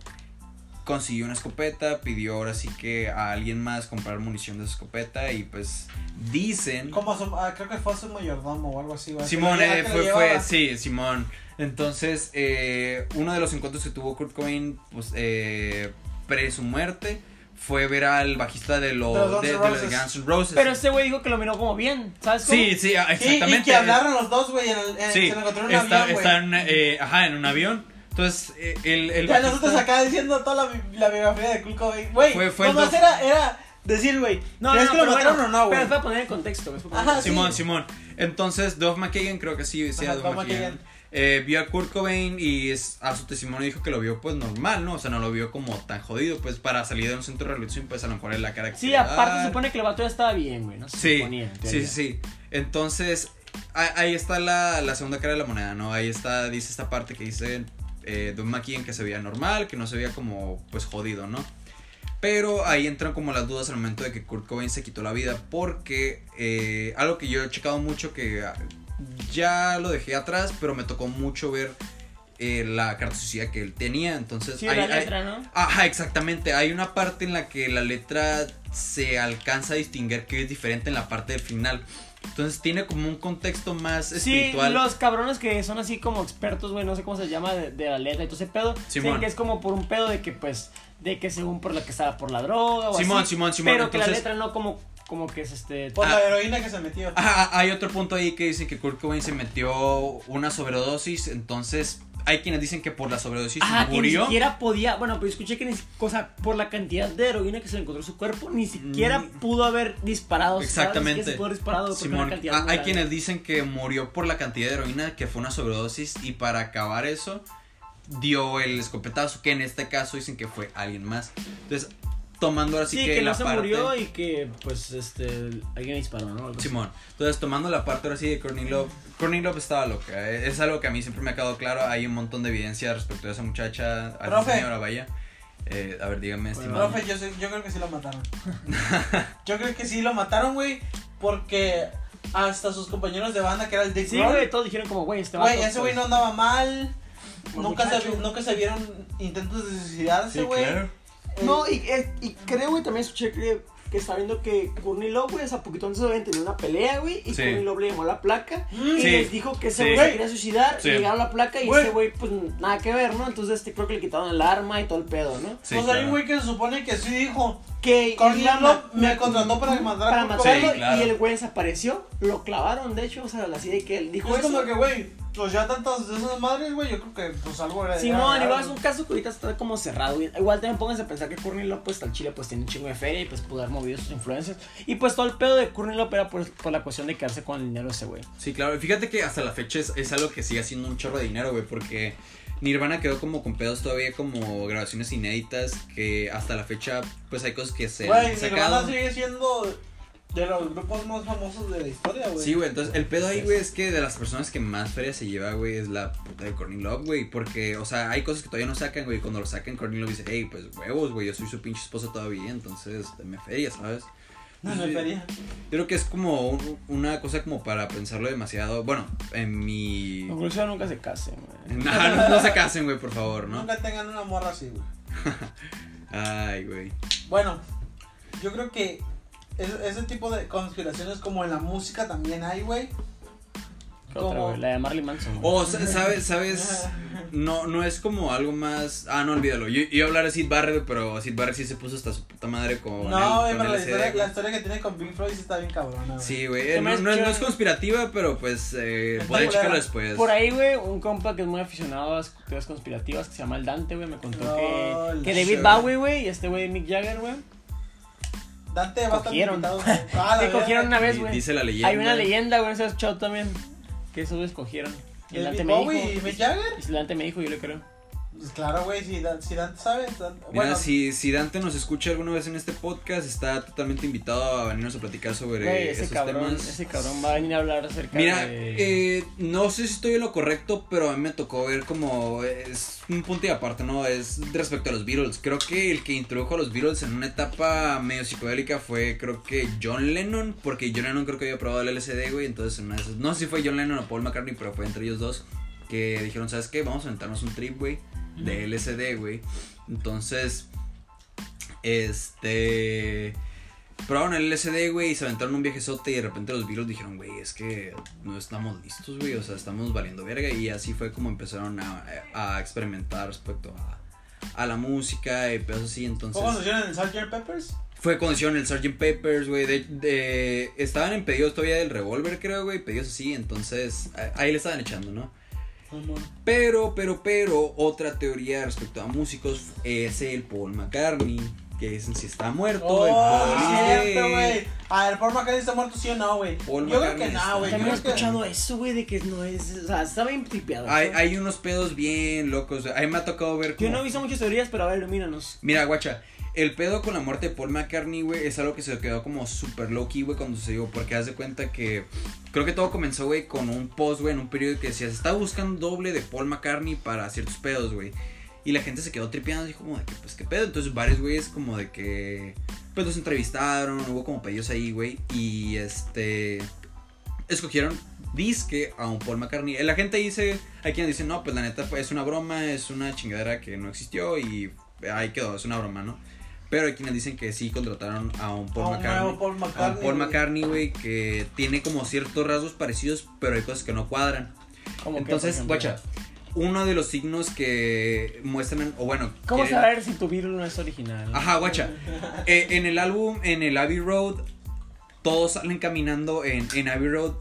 consiguió una escopeta, pidió ahora sí que a alguien más comprar munición de su escopeta y pues dicen... Como su, ah, creo que fue su mayordomo o algo así. Simón, eh, fue, fue, sí, Simón. Entonces, eh, uno de los encuentros que tuvo Kurt Cobain, pues, eh, pre su muerte, fue ver al bajista de, lo, De los Guns de, N' de los Roses. Guns N' Roses. Pero este güey dijo que lo miró como bien, ¿sabes? cómo? Sí, sí, ah, Sí, exactamente. y que hablaron los dos, güey, en el, en, Sí, se lo encontró en un está, avión, güey. está en, eh, ajá, en un avión. Entonces, eh, el, el Ya bajista- nosotros acá diciendo toda la, la biografía de Cobain. Güey, Fue- fue el nomás dos- era, era decir, güey, No, no, ¿crees no, que lo pero mataron bueno, o no, güey? Pero es para poner en contexto. poner Ajá, contexto. Simón, sí. Simón. Entonces, Duff McKagan, creo que sí, decía Duff McKagan. McKagan. Eh, vio a Kurt Cobain y es- a su testimonio dijo que lo vio pues normal, ¿no? O sea, no lo vio como tan jodido, pues para salir de un centro de rehabilitación, pues a lo mejor es la cara que Sí, aparte se supone que el vato ya estaba bien, güey, ¿no? Se Sí, suponía, sí, sí, sí. Entonces, ahí está la, la segunda cara de la moneda, ¿no? Ahí está, dice esta parte que dice eh, McKagan que se veía normal, que no se veía como, pues, jodido, ¿no? Pero ahí entran como las dudas al momento de que Kurt Cobain se quitó la vida, porque eh, algo que yo he checado mucho que ya lo dejé atrás, pero me tocó mucho ver eh, la carta suicida que él tenía, entonces... Sí, hay- la hay- letra, ¿no? Ajá, exactamente. Hay una parte en la que la letra se alcanza a distinguir que es diferente en la parte del final. Entonces tiene como un contexto más Sí, espiritual. los cabrones que son así como expertos, güey, no sé cómo se llama, de, de la letra y todo ese pedo. Simón. Que es como por un pedo de que, pues, de que según por la que estaba por la droga o Simón, así. Simón, Simón, Pero que la letra no como, como que es este... Por Ah. la heroína que se metió. Ajá, hay otro punto ahí que dice que Kurt Cobain se metió una sobredosis. Entonces hay quienes dicen que por la sobredosis Ah, que ni murió. siquiera podía, bueno, pero escuché que ni cosa por la cantidad de heroína que se le encontró en su cuerpo, ni siquiera Mm. pudo haber disparado. Exactamente. Se pudo haber disparado Simón, cantidad ah, hay quienes dicen que murió por la cantidad de heroína, que fue una sobredosis, y para acabar eso, dio el escopetazo, que en este caso dicen que fue alguien más. Entonces, tomando ahora sí Sí, que, que, la no se parte... murió y que, pues, este, alguien disparó, ¿no? Algo. Simón, entonces tomando la parte ahora sí de Courtney Love, Courtney Love estaba loca, eh, es algo que a mí siempre me ha quedado claro, hay un montón de evidencia respecto a esa muchacha, a esa señora, vaya. Eh, a ver, dígame, Bueno, estimado. Profe, yo, creo que sí lo mataron. yo creo que sí lo mataron, güey, porque hasta sus compañeros de banda, que era el Dick Sí, güey, todos dijeron como, güey, este güey, ese güey pues, no andaba mal. Nunca se, nunca se vieron intentos de suicidarse, Sí, güey. claro. No, y, y creo, güey, también escuché que, que está viendo que Courtney Love, güey, sea, poquito antes habían tenido una pelea, güey, y Sí. Courtney Love le llamó la placa Mm. y Sí. les dijo que ese Sí. güey se quería suicidar, Sí. y llegaron a la placa y Güey. ese güey, pues, nada que ver, ¿no? Entonces, este, creo que le quitaron el arma y todo el pedo, ¿no? Sí, pues hay claro. un güey que se supone que sí dijo. Que Courtney Love me contrató para matar a para matarlo Sí, claro. y el güey desapareció, lo clavaron, de hecho, o sea, así de que él dijo Es eso. como que, güey, pues ya tantas de esas madres, güey, yo creo que pues algo era. Simón, igual es un caso que ahorita está como cerrado. güey. Igual también pónganse a pensar que Courtney Love, pues al Chile, pues tiene un chingo de feria y pues pudo haber movido sus influencias. Y pues todo el pedo de Courtney Love era por, por la cuestión de quedarse con el dinero de ese güey. Sí, claro. y Fíjate que hasta la fecha es, es algo que sigue haciendo un chorro de dinero, güey, porque Nirvana quedó como con pedos todavía como grabaciones inéditas que hasta la fecha pues hay cosas que se Güey, Nirvana sigue siendo de los grupos más famosos de la historia, güey. Sí, güey, entonces el pedo ahí, güey, es que de las personas que más feria se lleva, güey, es la puta de Courtney Love, güey, porque, o sea, hay cosas que todavía no sacan, güey, cuando lo sacan Courtney Love dice, hey, pues huevos, güey, yo soy su pinche esposa todavía, entonces dame feria, ¿sabes? No me feria. Yo creo que es como un- una cosa como para pensarlo demasiado, bueno, en mi... Conclusión, nunca se casen, güey. No, no, no se casen, güey, por favor, ¿no? Nunca tengan una morra así, güey. Ay, güey. Bueno, yo creo que es- ese tipo de conspiraciones como en la música también hay, güey. La de Marley Manson. O, sa- ¿sabes? ¿Sabes? No, no es como algo más... Ah, no, olvídalo. Yo, iba a hablar de Sid Barrett, pero Sid Barrett sí se puso hasta su puta madre con No, güey, el, con pero la historia, güey. la historia que tiene con Pink Floyd sí está bien cabrona. Sí, güey. No, no es, no es escucha- conspirativa, pero pues eh, culera. checarlo después. Por ahí, güey, un compa que es muy aficionado a las teorías conspirativas que se llama el Dante, güey, me contó Oh, que, que David. Bowie, güey, y este güey Mick Jagger, güey, Dante va a estar Cogieron. invitado. Ah, verga. cogieron una vez, güey. Dice la leyenda. Hay una leyenda, güey, se ha escuchado también, que esos güeyes cogieron. Y Dante me dijo. y Mick Jagger. Y Dante me dijo, yo le creo. Pues claro, güey, si, Dan- si Dante sabe. Dan- Mira, bueno, si, si Dante nos escucha alguna vez en este podcast, está totalmente invitado a venirnos a platicar sobre Güey, ese esos cabrón, temas. ese cabrón va a venir a hablar acerca Mira, de... eh, no sé si estoy en lo correcto, pero a mí me tocó ver como es un punto y aparte, ¿no? Es respecto a los Beatles. Creo que el que introdujo a los Beatles en una etapa medio psicodélica fue, creo que John Lennon, porque John Lennon creo que había probado el LSD, güey. Entonces, en una de esas- no sé si fue John Lennon o Paul McCartney, pero fue entre ellos dos que dijeron, ¿sabes qué? Vamos a aventarnos un trip, güey, de LSD, güey. Entonces, este probaron el LSD, güey, y se aventaron un viajezote y de repente los Beatles dijeron, güey, es que no estamos listos, güey, o sea, estamos valiendo verga y así fue como empezaron a, a experimentar respecto a, a la música y pedos así, entonces... ¿Cómo hicieron en Sgt. Peppers? Fue cuando hicieron el Sgt. Peppers, güey, de, de- estaban en pedidos todavía del revólver, creo, güey, pedidos así, entonces ahí le estaban echando, ¿no? Pero, pero, pero, otra teoría respecto a músicos es el Paul McCartney. Que dicen si está muerto. el Oh, Paul, cierto, güey. A ver, Paul McCartney está muerto, sí o no, güey. Paul Yo creo que no, está- güey. También he que- escuchado eso, güey, de que no es... O sea, estaba bien tripeado. Hay, unos pedos bien locos. güey. Ahí me ha tocado ver. Yo como- no he visto muchas teorías, pero a ver, ilumínanos. Mira, guacha. El pedo con la muerte de Paul McCartney, güey, es algo que se quedó como super low key, güey, cuando se dio. Porque haz de cuenta que. Creo que todo comenzó, güey, con un post, güey, en un periódico que decía: Se está buscando doble de Paul McCartney para ciertos pedos, güey. Y la gente se quedó tripeando, dijo como de que, pues, ¿qué pedo? Entonces, varios güeyes, como de que. Pues los entrevistaron, hubo como pedidos ahí, güey. Y este. Escogieron disque a un Paul McCartney. La gente dice, hay quienes dicen, no, pues la neta es una broma, es una chingadera que no existió y ahí quedó, es una broma, ¿no? Pero hay quienes dicen que sí contrataron a un Paul A un McCartney. nuevo Paul a un McCartney, Paul güey. McCartney, güey, que tiene como ciertos rasgos parecidos, pero hay cosas que no cuadran. Que, Entonces, guacha, uno de los signos que muestran, o bueno, ¿Cómo quieren- saber si tu virus no es original? Ajá, guacha. Eh, en el álbum, en el Abbey Road, todos salen caminando en, en Abbey Road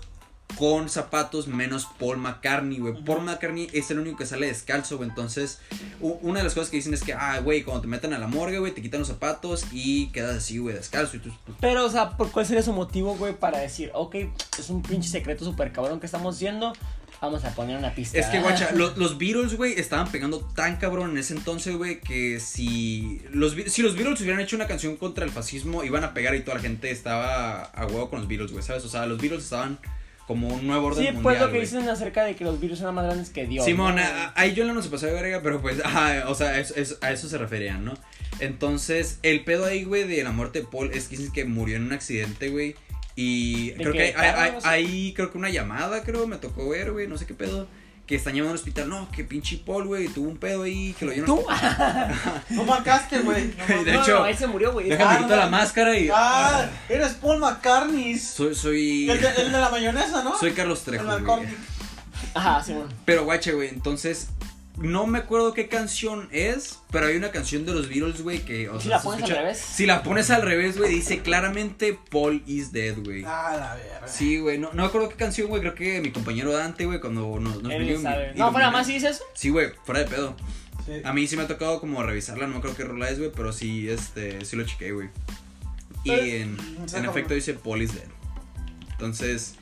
con zapatos menos Paul McCartney, güey. Paul McCartney es el único que sale descalzo, güey. Entonces, una de las cosas que dicen es que, ah, güey, cuando te meten a la morgue, güey, te quitan los zapatos y quedas así, güey, descalzo. Y tú, pues, Pero, o sea, ¿por ¿cuál sería su motivo, güey, para decir, ok, es un pinche secreto súper cabrón que estamos haciendo, vamos a poner una pista? Es que, guacha, lo- los, Beatles, güey, estaban pegando tan cabrón en ese entonces, güey, que si los, si los Beatles hubieran hecho una canción contra el fascismo, iban a pegar y toda la gente estaba a huevo con los Beatles, güey, ¿sabes? O sea, los Beatles estaban como un nuevo orden Sí, mundial, pues lo que dicen acerca de que los virus eran más grandes que Dios. Simón, ¿no? ahí yo no se pasó de verga, pero pues, o sea, es- es- a eso se referían, ¿no? Entonces, el pedo ahí, güey, de la muerte de Paul es que dicen que murió en un accidente, güey. Y ¿De creo qué? que hay, hay- ¿Carro? hay- hay, creo que una llamada, creo, me tocó ver, güey, no sé qué pedo. Que están llevando al hospital, no, que pinche Paul, güey, tuvo un pedo ahí, que lo llevaron. ¿Tú? No marcaste, güey. No De hecho, no, él se murió, güey. Déjame Ah, quitar no. la máscara y. Ah, eres Paul McCartney. Soy, soy. El de, el de la mayonesa, ¿no? Soy Carlos El Trejo. McCartney. Ajá, Simón. Pero guache, güey, entonces no me acuerdo qué canción es, pero hay una canción de los Beatles, güey, que... O ¿Si sea, la pones al revés? Si la pones al revés, güey, dice claramente Paul is dead, güey. Ah, la verga. Sí, güey, no, no me acuerdo qué canción, güey, creo que mi compañero Dante, güey, cuando nos, nos Él pidió sabe. mi- No, fuera más, ¿sí dice eso? Sí, güey, fuera de pedo. Sí. A mí sí me ha tocado como revisarla, no creo que rola es, güey, pero sí, este, sí lo chequé, güey. Y Eh, en, en efecto dice Paul is dead. Entonces,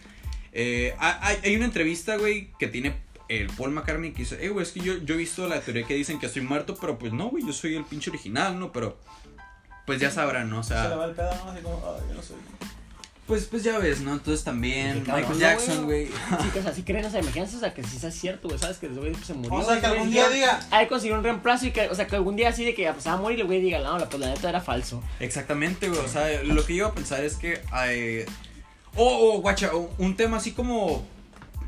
eh, hay, hay una entrevista, güey, que tiene el Paul McCartney que dice, eh, güey, es que yo, yo he visto la teoría que dicen que estoy muerto, pero pues no, güey, yo soy el pinche original, ¿no? Pero, pues ya sabrán, ¿no? O Se le sea, va el pedo, ¿no? Así como, ay, yo no soy. pues, pues ya ves, ¿no? Entonces también Michael ¿no, Jackson, güey. Chicos, así creen, o sea, imagínense, o sea, que si sea cierto, güey, sabes que el güey se murió. O sea, que algún día ya- diga, Hay que conseguir un reemplazo y que, o sea, que algún día así de que pues, se va a morir y el güey diga, no, la, pues la neta era falso. Exactamente, güey. O sea, lo que yo iba a pensar es que. eh, oh, oh, guacha, oh, un tema así como.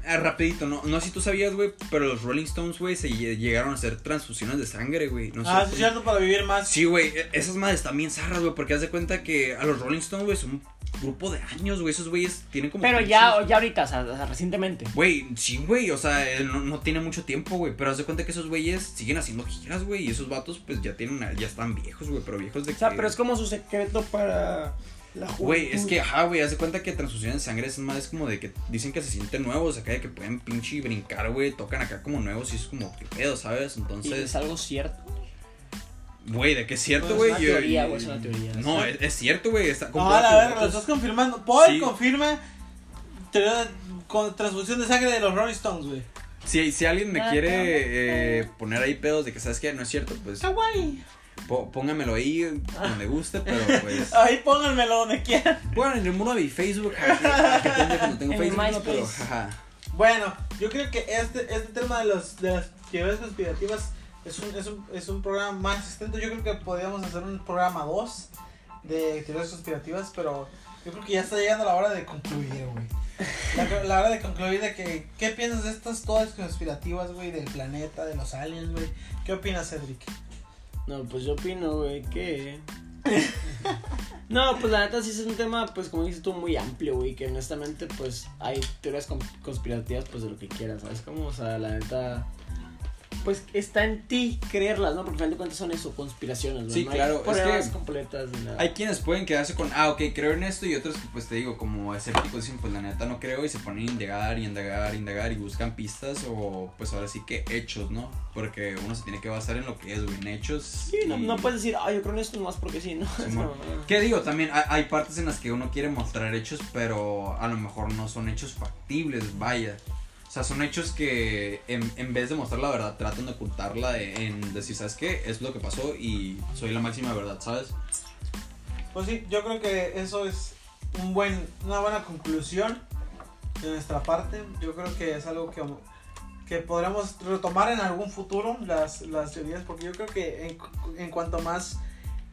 Ah, rapidito, no, no sé si tú sabías, güey, pero los Rolling Stones, güey, se lle- llegaron a hacer transfusiones de sangre, güey. No sé ah, sí, es cierto, para vivir más. Sí, güey, e- esas madres están bien zarras, güey, porque haz de cuenta que a los Rolling Stones, güey, son un grupo de años, güey, esos güeyes tienen como... Pero ya, ya ahorita, o sea, o sea, recientemente. Güey, sí, güey, o sea, él no, no tiene mucho tiempo, güey, pero haz de cuenta que esos güeyes siguen haciendo giras, güey, y esos vatos, pues, ya tienen, ya están viejos, güey, pero viejos de O sea, que- pero es como su secreto para la. Güey, es que, ajá, güey, haz de cuenta que transfusiones de sangre es más como de que dicen que se sienten nuevos, acá de que pueden pinche brincar, güey, tocan acá como nuevos y es como, qué pedo, ¿sabes? ¿Y Entonces, es algo cierto. güey, de que es cierto, Pues güey. es una teoría, güey, es una teoría. No, es, es cierto, güey, está No, a la verga, lo estás confirmando. Paul Sí. confirma teoría de- con transfusión de sangre de los Rolling Stones, güey. Si, si alguien me Ah, quiere eh, poner ahí pedos de que, ¿sabes qué? No es cierto, pues, Kawaii. Póngamelo ahí donde guste, pero pues... Ahí pónganmelo donde quieran. Bueno, en el muro de mi Facebook, que, cuando tengo En Facebook, no, pero jaja. Bueno, yo creo que este, este tema de, los, de las teorías conspirativas es un, es, un, es un programa más extenso. Yo creo que podríamos hacer un programa 2 de teorías conspirativas, pero yo creo que ya está llegando la hora de concluir, güey. La, la hora de concluir de que, ¿qué piensas de estas todas conspirativas, güey, del planeta, de los aliens, güey? ¿Qué opinas, Cedric? No, pues yo opino, güey, que... No, pues la neta sí es un tema, pues como dices tú, muy amplio, güey, que honestamente, pues hay teorías con- conspirativas, pues de lo que quieras, ¿sabes? Como, o sea, la neta, pues está en ti creerlas, ¿no? Porque al final de cuentas son eso, conspiraciones, ¿no? Sí, No hay claro, es pruebas que completas nada. Hay quienes pueden quedarse con, ah, ok, creo en esto, y otros que, pues te digo, como escépticos, dicen, pues la neta no creo, y se ponen a indagar y indagar y indagar y buscan pistas, o pues ahora sí que hechos, ¿no? Porque uno se tiene que basar en lo que es, güey, en hechos. Sí, no, y- no puedes decir, ah, yo creo en esto nomás porque sí, ¿no? Es como, no. ¿Qué digo? También hay, hay partes en las que uno quiere mostrar hechos, pero a lo mejor no son hechos factibles, vaya. O sea, son hechos que en, en vez de mostrar la verdad, tratan de ocultarla de- en decir, ¿sabes qué? Es lo que pasó y soy la máxima verdad, ¿sabes? Pues sí, yo creo que eso es un buen, una buena conclusión de nuestra parte. Yo creo que es algo que, que podremos retomar en algún futuro, las, las teorías, porque yo creo que en, en cuanto más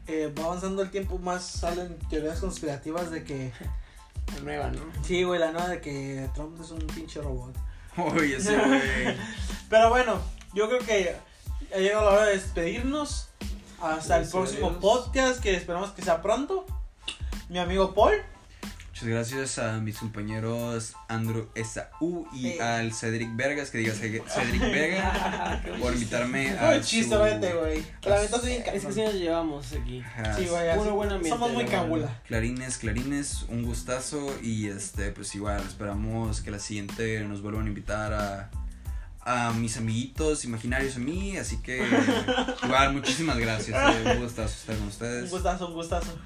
eh, va avanzando el tiempo, más salen teorías conspirativas de que, La nueva, ¿no? sí, güey, la nueva de que Trump es un pinche robot. Oye, ese güey. Pero bueno, yo creo que ha llegado la hora de despedirnos. Hasta el Gracias próximo podcast, que esperamos que sea pronto. Mi amigo Paul. Muchas gracias a mis compañeros Andrew Esaú y Sí. al Cedric Vergas, que diga Ce- Cedric Vega, por invitarme a un chiste, su- vete, güey. La neta sí, Es que sí nos llevamos aquí. Ajá, Sí, güey, Puro buen ambiente, Somos muy cabula. Clarines, clarines, un gustazo y este, pues igual, esperamos que la siguiente nos vuelvan a invitar a, a mis amiguitos imaginarios a mí, así que igual, muchísimas gracias, eh, un gustazo estar con Un ustedes. gustazo, un gustazo.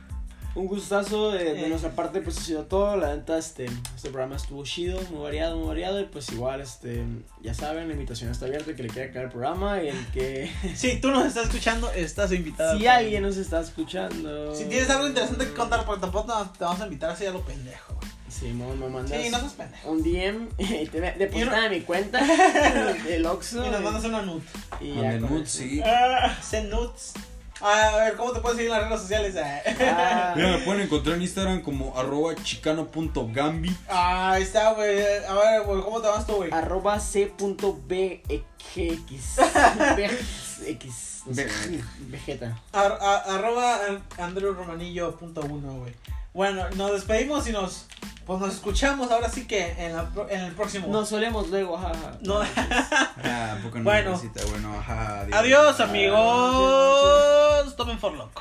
Un gustazo de, de Eh. nuestra parte, pues ha sido todo. La neta, este, este programa estuvo chido, muy variado, muy variado. Y pues igual, este, ya saben, la invitación está abierta, el que le quiera caer el programa y el que... Si tú nos estás escuchando, estás invitado. si alguien nos está escuchando... Si tienes algo interesante que contar, porque tampoco te vamos a invitar así a lo pendejo. Sí, me, mandas Sí, no seas pendejo. un DM y te me- depositan a mi cuenta, el Oxxo. Y nos mandas una nut. y ya eso. sí. Ah, send nuts. Ah, a ver, ¿cómo te puedes seguir en las redes sociales? Ah, Mira, me pueden encontrar en Instagram como arroba chicano.gambi. Ah, ahí está, güey. A ver, güey, ¿cómo te llamas tú, güey? arroba c.bx. X. Vegeta. Ar- a- arroba andrewromanillo.1, güey. Bueno, nos despedimos y nos Pues nos escuchamos ahora sí que en, la pro- en el próximo. Nos solemos luego, ajá. ajá. No. Ah, ¿a poco no Bueno. necesita? Bueno, ajá. Adiós, Bye. amigos. Tomen for luck.